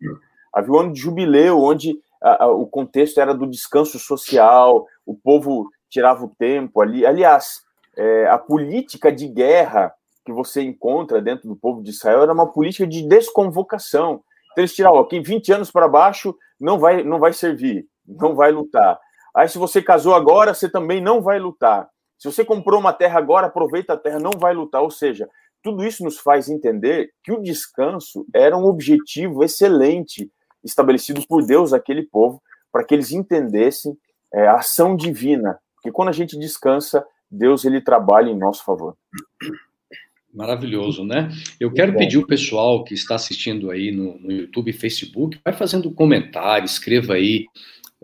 Havia o ano de jubileu, onde a, a, o contexto era do descanso social, o povo tirava o tempo ali. Aliás, é, a política de guerra que você encontra dentro do povo de Israel era uma política de desconvocação. Então eles tiravam, quem 20 anos para baixo não vai, não vai servir, não vai lutar. Aí se você casou agora, você também não vai lutar. Se você comprou uma terra agora, aproveita a terra, não vai lutar. Ou seja, tudo isso nos faz entender que o descanso era um objetivo excelente estabelecido por Deus aquele povo, para que eles entendessem é, a ação divina. Porque quando a gente descansa, Deus ele trabalha em nosso favor. Maravilhoso, né? Eu quero Bom. pedir o pessoal que está assistindo aí no, no YouTube e Facebook, vai fazendo comentário, escreva aí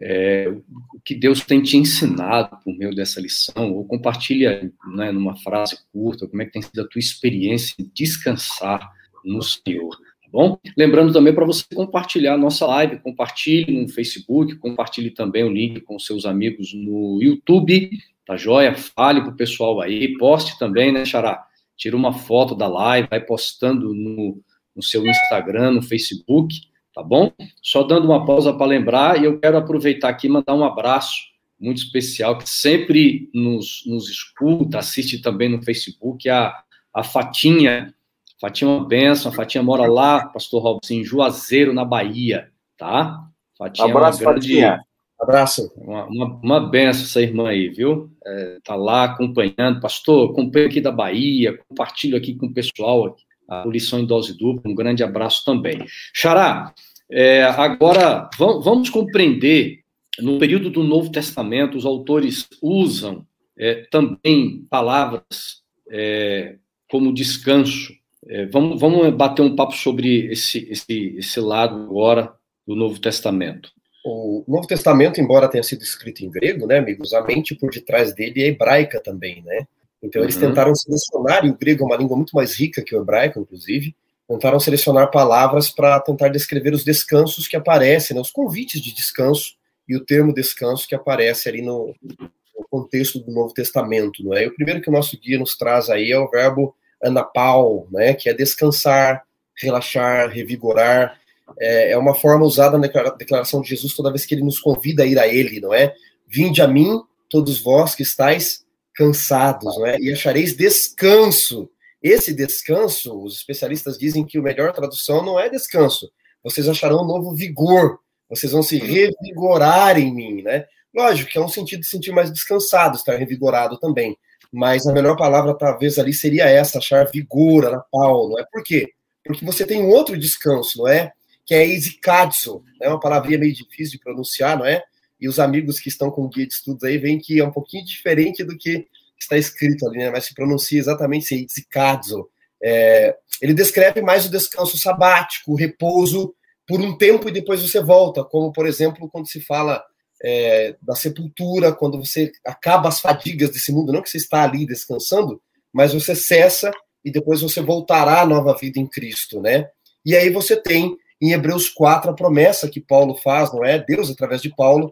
é, o que Deus tem te ensinado por meio dessa lição, ou compartilha né, numa frase curta, como é que tem sido a tua experiência em descansar no Senhor, tá bom? Lembrando também para você compartilhar a nossa live, compartilhe no Facebook, compartilhe também o link com seus amigos no YouTube, tá joia? Fale para o pessoal aí, poste também, né, Xará? Tira uma foto da live, vai postando no, no seu Instagram, no Facebook, tá bom? Só dando uma pausa para lembrar, e eu quero aproveitar aqui e mandar um abraço muito especial, que sempre nos, nos escuta, assiste também no Facebook, a, a Fatinha. Fatinha é uma benção, a Fatinha mora lá, pastor Robson, em Juazeiro, na Bahia, tá? Fatinha abraço, é grande, Fatinha. Abraço. Uma, uma, uma benção essa irmã aí, viu? É, tá lá acompanhando. Pastor, acompanho aqui da Bahia, compartilho aqui com o pessoal aqui a lição em dose dupla. Um grande abraço também. Xará, é, agora vamos compreender, no período do Novo Testamento, os autores usam é, também palavras é, como descanso. É, vamos, vamos bater um papo sobre esse, esse, esse lado agora do Novo Testamento. O Novo Testamento, embora tenha sido escrito em grego, né, amigos, a mente por detrás dele é hebraica também, né? Então eles uhum. tentaram selecionar, e o grego é uma língua muito mais rica que o hebraico, inclusive, tentaram selecionar palavras para tentar descrever os descansos que aparecem, né, os convites de descanso e o termo descanso que aparece ali no, no contexto do Novo Testamento, não é? E o primeiro que o nosso guia nos traz aí é o verbo anapau, né, que é descansar, relaxar, revigorar. É, é uma forma usada na declaração de Jesus toda vez que ele nos convida a ir a ele, não é? Vinde a mim, todos vós que estáis cansados, não é? E achareis descanso esse descanso, os especialistas dizem que a melhor tradução não é descanso. Vocês acharão um novo vigor, vocês vão se revigorar em mim, né? Lógico que é um sentido de sentir mais descansado, estar revigorado também. Mas a melhor palavra, talvez, ali seria essa, achar vigor, na Paulo, não é? Por quê? Porque você tem um outro descanso, não é? Que é eisikadzo, é uma palavrinha meio difícil de pronunciar, não é? E os amigos que estão com o guia de estudos aí veem que é um pouquinho diferente do que está escrito ali, né? mas se pronuncia exatamente Seitikadzo. É, ele descreve mais o descanso sabático, o repouso por um tempo e depois você volta, como, por exemplo, quando se fala é, da sepultura, quando você acaba as fadigas desse mundo, não que você está ali descansando, mas você cessa e depois você voltará à nova vida em Cristo, né? E aí você tem em Hebreus 4 a promessa que Paulo faz, não é? Deus, através de Paulo,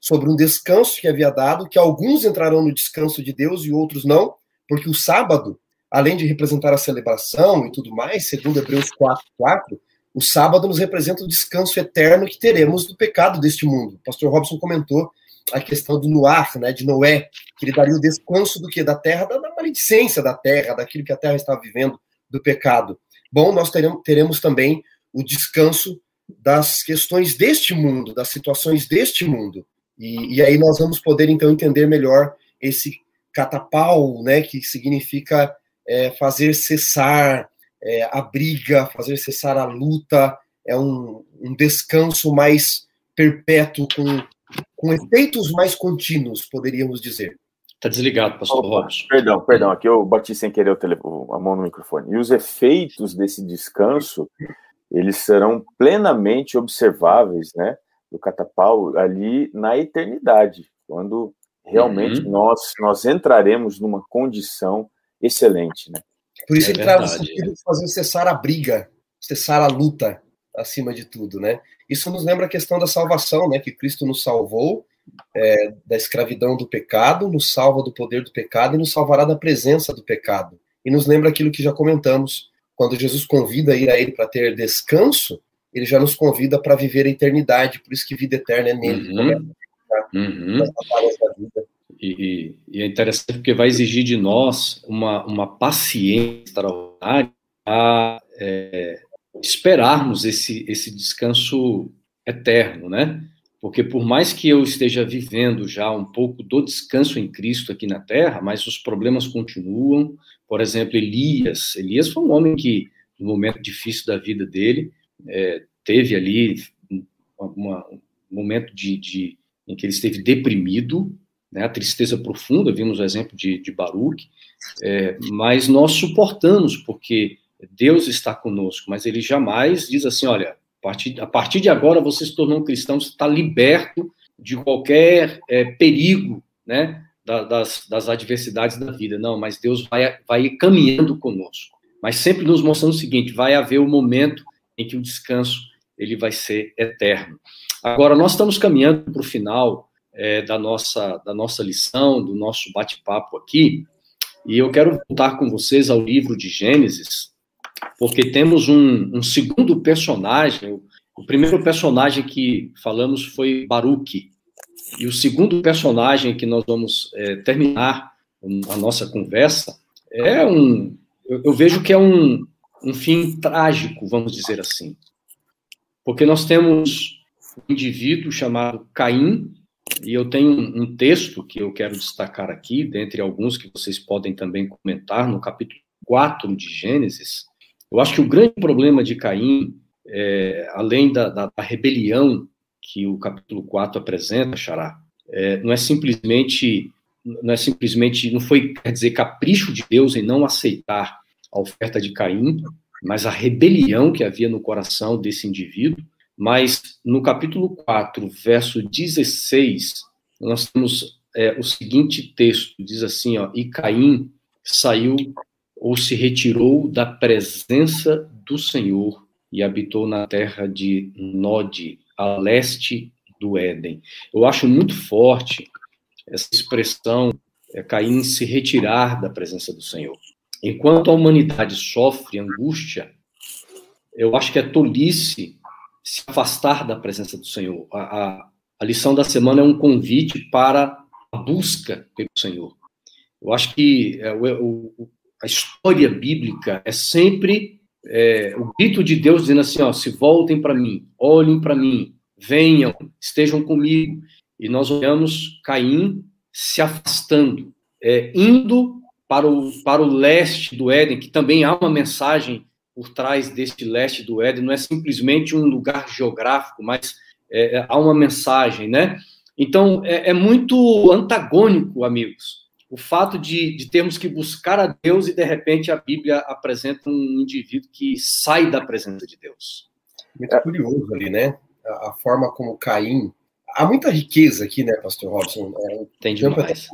sobre um descanso que havia dado, que alguns entrarão no descanso de Deus e outros não, porque o sábado, além de representar a celebração e tudo mais, segundo Hebreus 4, 4, o sábado nos representa o descanso eterno que teremos do pecado deste mundo. O pastor Robson comentou a questão do Noar, né, de Noé, que ele daria o descanso do que? Da terra, da, da maledicência da terra, daquilo que a terra estava vivendo, do pecado. Bom, nós teremos, teremos também o descanso das questões deste mundo, das situações deste mundo. E, e aí nós vamos poder, então, entender melhor esse catapau, né, que significa é, fazer cessar é, a briga, fazer cessar a luta, é um, um descanso mais perpétuo, com, com efeitos mais contínuos, poderíamos dizer. Está desligado, pastor Robson. Perdão, perdão, aqui eu bati sem querer o tele, a mão no microfone. E os efeitos desse descanso, eles serão plenamente observáveis, né? do catapau ali na eternidade, quando realmente uhum. nós nós entraremos numa condição excelente, né? Por isso é ele traz o sentido de fazer cessar a briga, cessar a luta acima de tudo, né? Isso nos lembra a questão da salvação, né? Que Cristo nos salvou é, da escravidão do pecado, nos salva do poder do pecado e nos salvará da presença do pecado. E nos lembra aquilo que já comentamos, quando Jesus convida a ir a Ele para ter descanso, ele já nos convida para viver a eternidade, por isso que vida eterna é nele. Uhum. Né? Uhum. E, e, é interessante porque vai exigir de nós uma, uma paciência extraordinária a é, esperarmos esse, esse descanso eterno, né? Porque por mais que eu esteja vivendo já um pouco do descanso em Cristo aqui na Terra, mas os problemas continuam. Por exemplo, Elias. Elias foi um homem que, no momento difícil da vida dele, é, teve ali uma, um momento de, de, em que ele esteve deprimido, né, a tristeza profunda, vimos o exemplo de, de Baruch, é, mas nós suportamos, porque Deus está conosco, mas ele jamais diz assim: olha, a partir, a partir de agora você se tornou um cristão, você está liberto de qualquer é, perigo, né, das, das adversidades da vida. Não, mas Deus vai, vai caminhando conosco. Mas sempre nos mostrando o seguinte: vai haver o um momento em que o descanso ele vai ser eterno. Agora, nós estamos caminhando para o final é, da, nossa, da nossa lição, do nosso bate-papo aqui, e eu quero voltar com vocês ao livro de Gênesis, porque temos um, um segundo personagem. O primeiro personagem que falamos foi Baruque, e o segundo personagem que nós vamos é, terminar a nossa conversa é um. Eu, eu vejo que é um, um fim trágico, vamos dizer assim. Porque nós temos um indivíduo chamado Caim, e eu tenho um texto que eu quero destacar aqui, dentre alguns que vocês podem também comentar, no capítulo 4 de Gênesis. Eu acho que o grande problema de Caim, é, além da, da, da, rebelião que o capítulo 4 apresenta, Xará, é, não é simplesmente, não é simplesmente, não foi, quer dizer, capricho de Deus em não aceitar a oferta de Caim, mas a rebelião que havia no coração desse indivíduo, mas no capítulo 4, verso 16, nós temos é, o seguinte texto: diz assim, ó, e Caim saiu ou se retirou da presença do Senhor e habitou na terra de Nod, a leste do Éden. Eu acho muito forte essa expressão, é, Caim se retirar da presença do Senhor. Enquanto a humanidade sofre angústia, eu acho que é tolice se afastar da presença do Senhor. A, a, a lição da semana é um convite para a busca pelo Senhor. Eu acho que é, o, o, a história bíblica é sempre é, o grito de Deus dizendo assim: ó, se voltem para mim, olhem para mim, venham, estejam comigo. E nós olhamos Caim se afastando, é, indo para o, para o leste do Éden, que também há uma mensagem por trás deste leste do Éden, não é simplesmente um lugar geográfico, mas é, é, há uma mensagem, né? Então, é, é, muito antagônico, amigos, o fato de, de, termos que buscar a Deus e, de repente, a Bíblia apresenta um indivíduo que sai da presença de Deus. Muito curioso ali, né? A, a forma como Caim. Há muita riqueza aqui, né, Pastor Robson? É, Tem demais.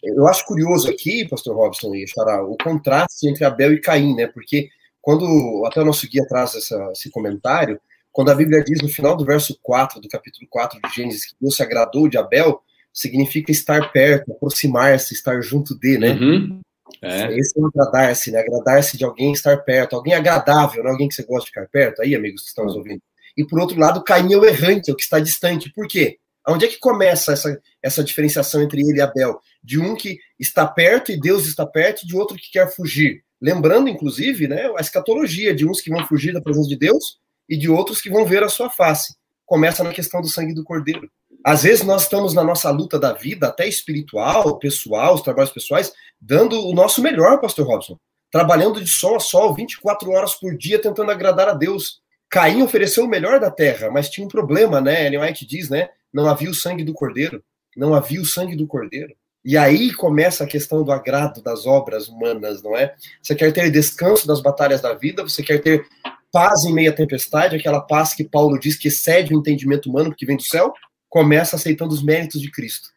Eu acho curioso aqui, Pastor Robson e Xará, o contraste entre Abel e Caim, né? Porque quando, até o nosso guia traz essa, esse comentário, quando a Bíblia diz no final do verso 4, do capítulo 4 de Gênesis, que Deus se agradou de Abel, significa estar perto, aproximar-se, estar junto de, né? Uhum. É. Esse é agradar-se, né? Agradar-se de alguém estar perto, alguém agradável, não alguém que você gosta de ficar perto, aí, amigos que estão nos ouvindo. E por outro lado, Caim é o errante, é o que está distante. Por quê? Onde é que começa essa, essa diferenciação entre ele e Abel? De um que está perto e Deus está perto, e de outro que quer fugir. Lembrando, inclusive, né, a escatologia de uns que vão fugir da presença de Deus e de outros que vão ver a sua face. Começa na questão do sangue do cordeiro. Às vezes nós estamos na nossa luta da vida, até espiritual, pessoal, os trabalhos pessoais, dando o nosso melhor, pastor Robson. Trabalhando de sol a sol, 24 horas por dia, tentando agradar a Deus. Caim ofereceu o melhor da terra, mas tinha um problema, né? Ellen White diz, né? Não havia o sangue do cordeiro. Não havia o sangue do cordeiro. E aí começa a questão do agrado das obras humanas, não é? Você quer ter descanso das batalhas da vida, você quer ter paz em meio à tempestade, aquela paz que Paulo diz que excede o entendimento humano, porque vem do céu, começa aceitando os méritos de Cristo.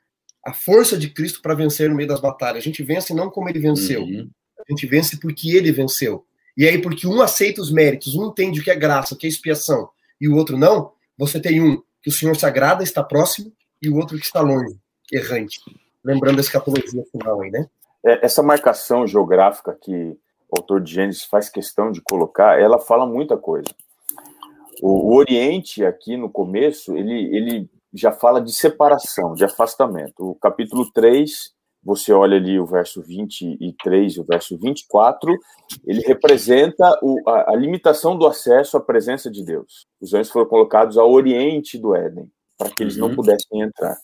A força de Cristo para vencer no meio das batalhas. A gente vence não como ele venceu, uhum. a gente vence porque ele venceu. E aí, porque um aceita os méritos, um entende o que é graça, o que é expiação, e o outro não, você tem um que o Senhor se agrada, está próximo, e o outro que está longe, errante lembrando a escatologia final aí, né? É, essa marcação geográfica que o autor de Gênesis faz questão de colocar, ela fala muita coisa. O, o Oriente, aqui no começo, ele, ele já fala de separação, de afastamento. O capítulo 3, você olha ali o verso 23 e o verso 24, ele representa o, a, a, limitação do acesso à presença de Deus. Os anjos foram colocados ao oriente do Éden, para que eles uhum. não pudessem entrar.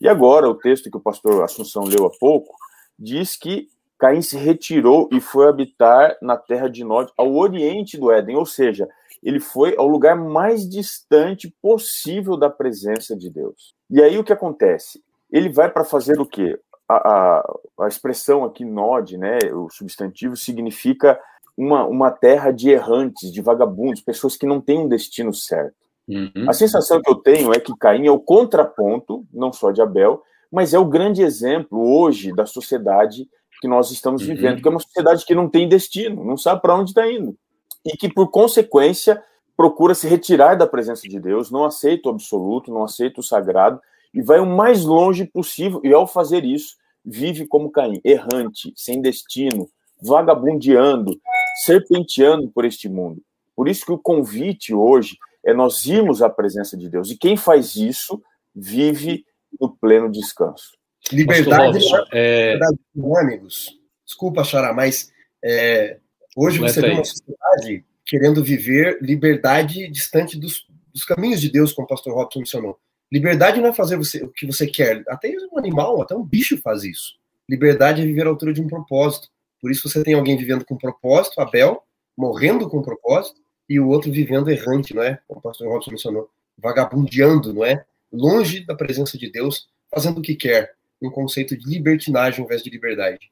E agora, o texto que o pastor Assunção leu há pouco, diz que Caim se retirou e foi habitar na terra de Nod, ao oriente do Éden, ou seja, ele foi ao lugar mais distante possível da presença de Deus. E aí o que acontece? ele vai para fazer o quê? A, a, a, expressão aqui nod, né, o substantivo, significa uma, uma terra de errantes, de vagabundos, pessoas que não têm um destino certo. Uhum. A sensação que eu tenho é que Caim é o contraponto, não só de Abel, mas é o grande exemplo hoje da sociedade que nós estamos uhum. vivendo, que é uma sociedade que não tem destino, não sabe para onde está indo. E que, por consequência, procura se retirar da presença de Deus, não aceita o absoluto, não aceita o sagrado, e vai o mais longe possível, e ao fazer isso, vive como Caim, errante, sem destino, vagabundeando, serpenteando por este mundo. Por isso que o convite hoje é nós irmos à presença de Deus. E quem faz isso vive no pleno descanso. Liberdade, é... não, amigos. Desculpa, Xará, mas é, hoje você vê uma sociedade querendo viver liberdade distante dos, dos, caminhos de Deus, como o pastor Robson mencionou. Liberdade não é fazer você, o que você quer. Até um animal, até um bicho faz isso. Liberdade é viver à altura de um propósito. Por isso você tem alguém vivendo com propósito, Abel, morrendo com propósito, e o outro vivendo errante, não é? Como o pastor Robson mencionou, vagabundeando, não é? Longe da presença de Deus, fazendo o que quer. Um conceito de libertinagem ao invés de liberdade.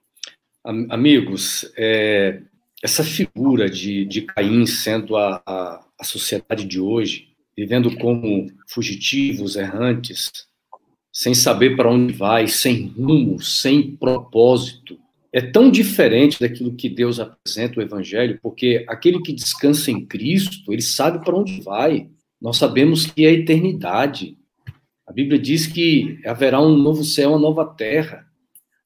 Amigos, é, essa figura de, de Caim sendo a, a, a sociedade de hoje, vivendo como fugitivos, errantes, sem saber para onde vai, sem rumo, sem propósito, é tão diferente daquilo que Deus apresenta o Evangelho, porque aquele que descansa em Cristo, ele sabe para onde vai. Nós sabemos que é a eternidade. A Bíblia diz que haverá um novo céu, uma nova terra.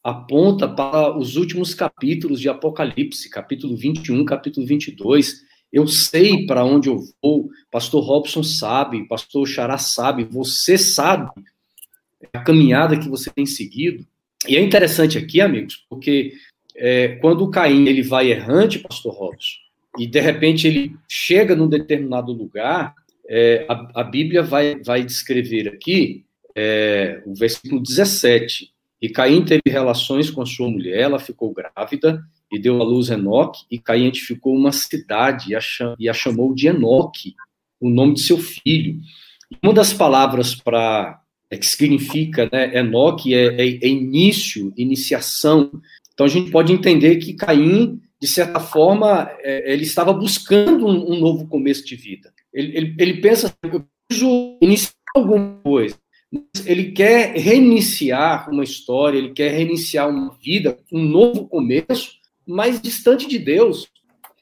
Aponta para os últimos capítulos de Apocalipse, capítulo 21, capítulo 22. Eu sei para onde eu vou, pastor Robson sabe, pastor Xará sabe, você sabe a caminhada que você tem seguido. E é interessante aqui, amigos, porque é, quando o Caim ele vai errante, pastor Robson, e de repente ele chega num determinado lugar, é, a, a, Bíblia vai, vai descrever aqui é, o versículo 17. E Caim teve relações com sua mulher, ela ficou grávida e deu à luz Enoque, e Caim edificou uma cidade e a, chamou de Enoque, o nome de seu filho. Uma das palavras para é, que significa, né, Enoque é, é, é, início, iniciação. Então a gente pode entender que Caim, de certa forma, é, ele estava buscando um, um, novo começo de vida. Ele, ele, ele pensa, eu preciso iniciar alguma coisa. Ele quer reiniciar uma história, ele quer reiniciar uma vida, um novo começo, mas distante de Deus.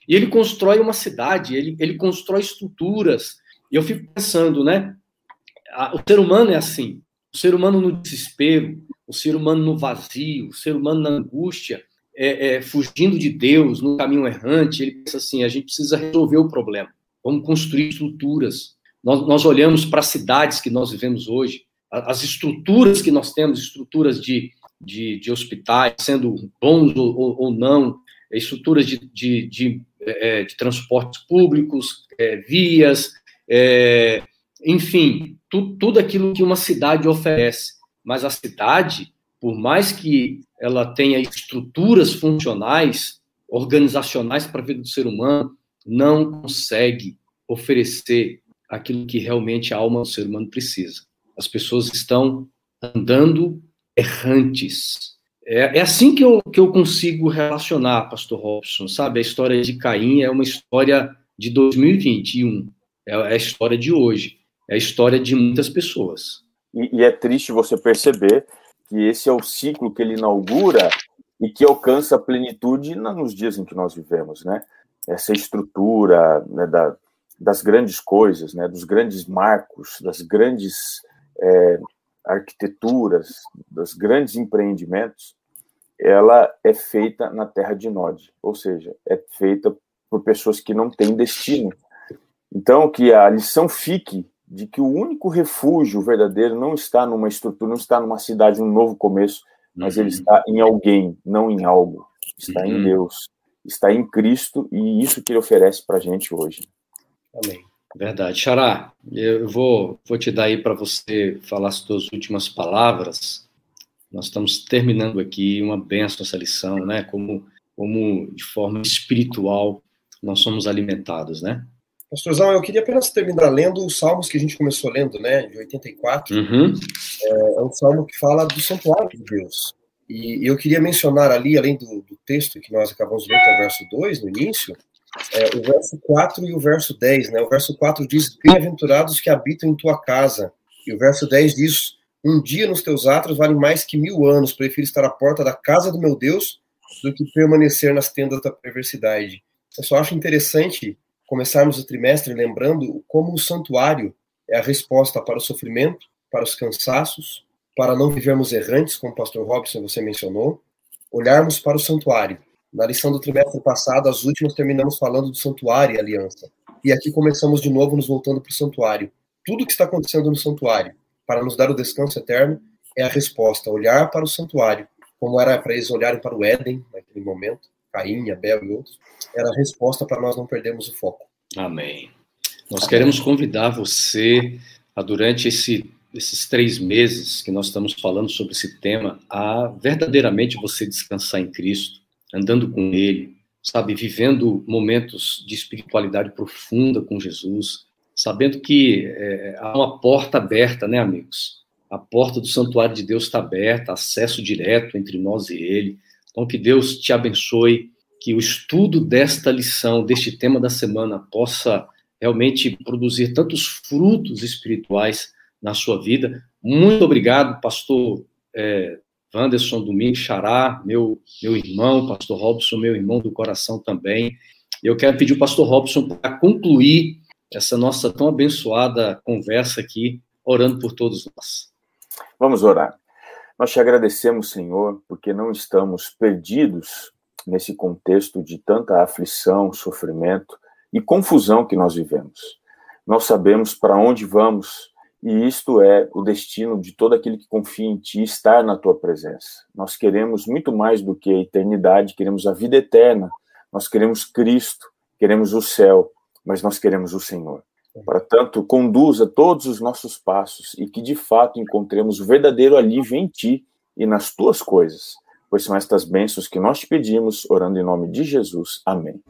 E ele constrói uma cidade, ele, ele constrói estruturas. E eu fico pensando, né? o ser humano é assim. O ser humano no desespero, o ser humano no vazio, o ser humano na angústia, é, é, fugindo de Deus, no caminho errante, ele pensa assim: a gente precisa resolver o problema. Vamos construir estruturas. Nós, nós olhamos para as cidades que nós vivemos hoje, as estruturas que nós temos, estruturas de, de, de hospitais, sendo bons ou, ou, não, estruturas de, de, de, é, de transportes públicos, é, vias, é, enfim, tu, tudo aquilo que uma cidade oferece. Mas a cidade, por mais que ela tenha estruturas funcionais, organizacionais para a vida do ser humano, não consegue oferecer aquilo que realmente a alma do ser humano precisa. As pessoas estão andando errantes. É, é assim que eu, que eu consigo relacionar, Pastor Robson, sabe? A história de Caim é uma história de 2021, é a história de hoje. É a história de muitas pessoas. E, e é triste você perceber que esse é o ciclo que ele inaugura e que alcança a plenitude nos dias em que nós vivemos, né? Essa estrutura né, da, das grandes coisas, né, dos grandes marcos, das grandes é, arquiteturas, dos grandes empreendimentos, ela é feita na terra de Nod, ou seja, é feita por pessoas que não têm destino. Então, que a lição fique de que o único refúgio verdadeiro não está numa estrutura, não está numa cidade, um novo começo, mas uhum. ele está em alguém, não em algo. Está uhum. em Deus, está em Cristo e isso que ele oferece para a gente hoje. Amém. Verdade. Xará, eu vou, vou te dar aí para você falar as suas últimas palavras. Nós estamos terminando aqui uma benção essa lição, né? Como, como de forma espiritual nós somos alimentados, né? Pastorzão, eu queria apenas terminar lendo os salmos que a gente começou lendo, né, de 84. Uhum. É, é um salmo que fala do santuário de Deus. E eu queria mencionar ali, além do, do texto que nós acabamos de ler, que é o verso 2, no início, é, o verso 4 e o verso 10. Né? O verso 4 diz: Bem-aventurados que habitam em tua casa. E o verso 10 diz: Um dia nos teus atos vale mais que mil anos. Prefiro estar à porta da casa do meu Deus do que permanecer nas tendas da perversidade. Eu só acho interessante começarmos o trimestre lembrando como o santuário é a resposta para o sofrimento, para os cansaços, para não vivermos errantes, como o pastor Robson você mencionou, olharmos para o santuário. Na lição do trimestre passado, as últimas, terminamos falando do santuário e aliança. E aqui começamos de novo nos voltando para o santuário. Tudo que está acontecendo no santuário, para nos dar o descanso eterno, é a resposta, olhar para o santuário, como era para eles olharem para o Éden, naquele momento, Caim, Abel e outros, era a resposta para nós não perdermos o foco. Amém. Nós queremos convidar você a, durante esse, esses três meses que nós estamos falando sobre esse tema, a verdadeiramente você descansar em Cristo, andando com Ele, sabe, vivendo momentos de espiritualidade profunda com Jesus, sabendo que é, há uma porta aberta, né, amigos? A porta do santuário de Deus está aberta, acesso direto entre nós e Ele. Então, que Deus te abençoe, que o estudo desta lição, deste tema da semana, possa realmente produzir tantos frutos espirituais na sua vida. Muito obrigado, pastor é, Wanderson Domingues Xará, meu, meu irmão, pastor Robson, meu irmão do coração também. Eu quero pedir o pastor Robson para concluir essa nossa tão abençoada conversa aqui, orando por todos nós. Vamos orar. Nós te agradecemos, Senhor, porque não estamos perdidos nesse contexto de tanta aflição, sofrimento e confusão que nós vivemos. Nós sabemos para onde vamos e isto é o destino de todo aquele que confia em Ti, estar na Tua presença. Nós queremos muito mais do que a eternidade, queremos a vida eterna, nós queremos Cristo, queremos o céu, mas nós queremos o Senhor. Portanto, conduza todos os nossos passos e que de fato encontremos o verdadeiro alívio em ti e nas tuas coisas, pois são estas bênçãos que nós te pedimos, orando em nome de Jesus. Amém.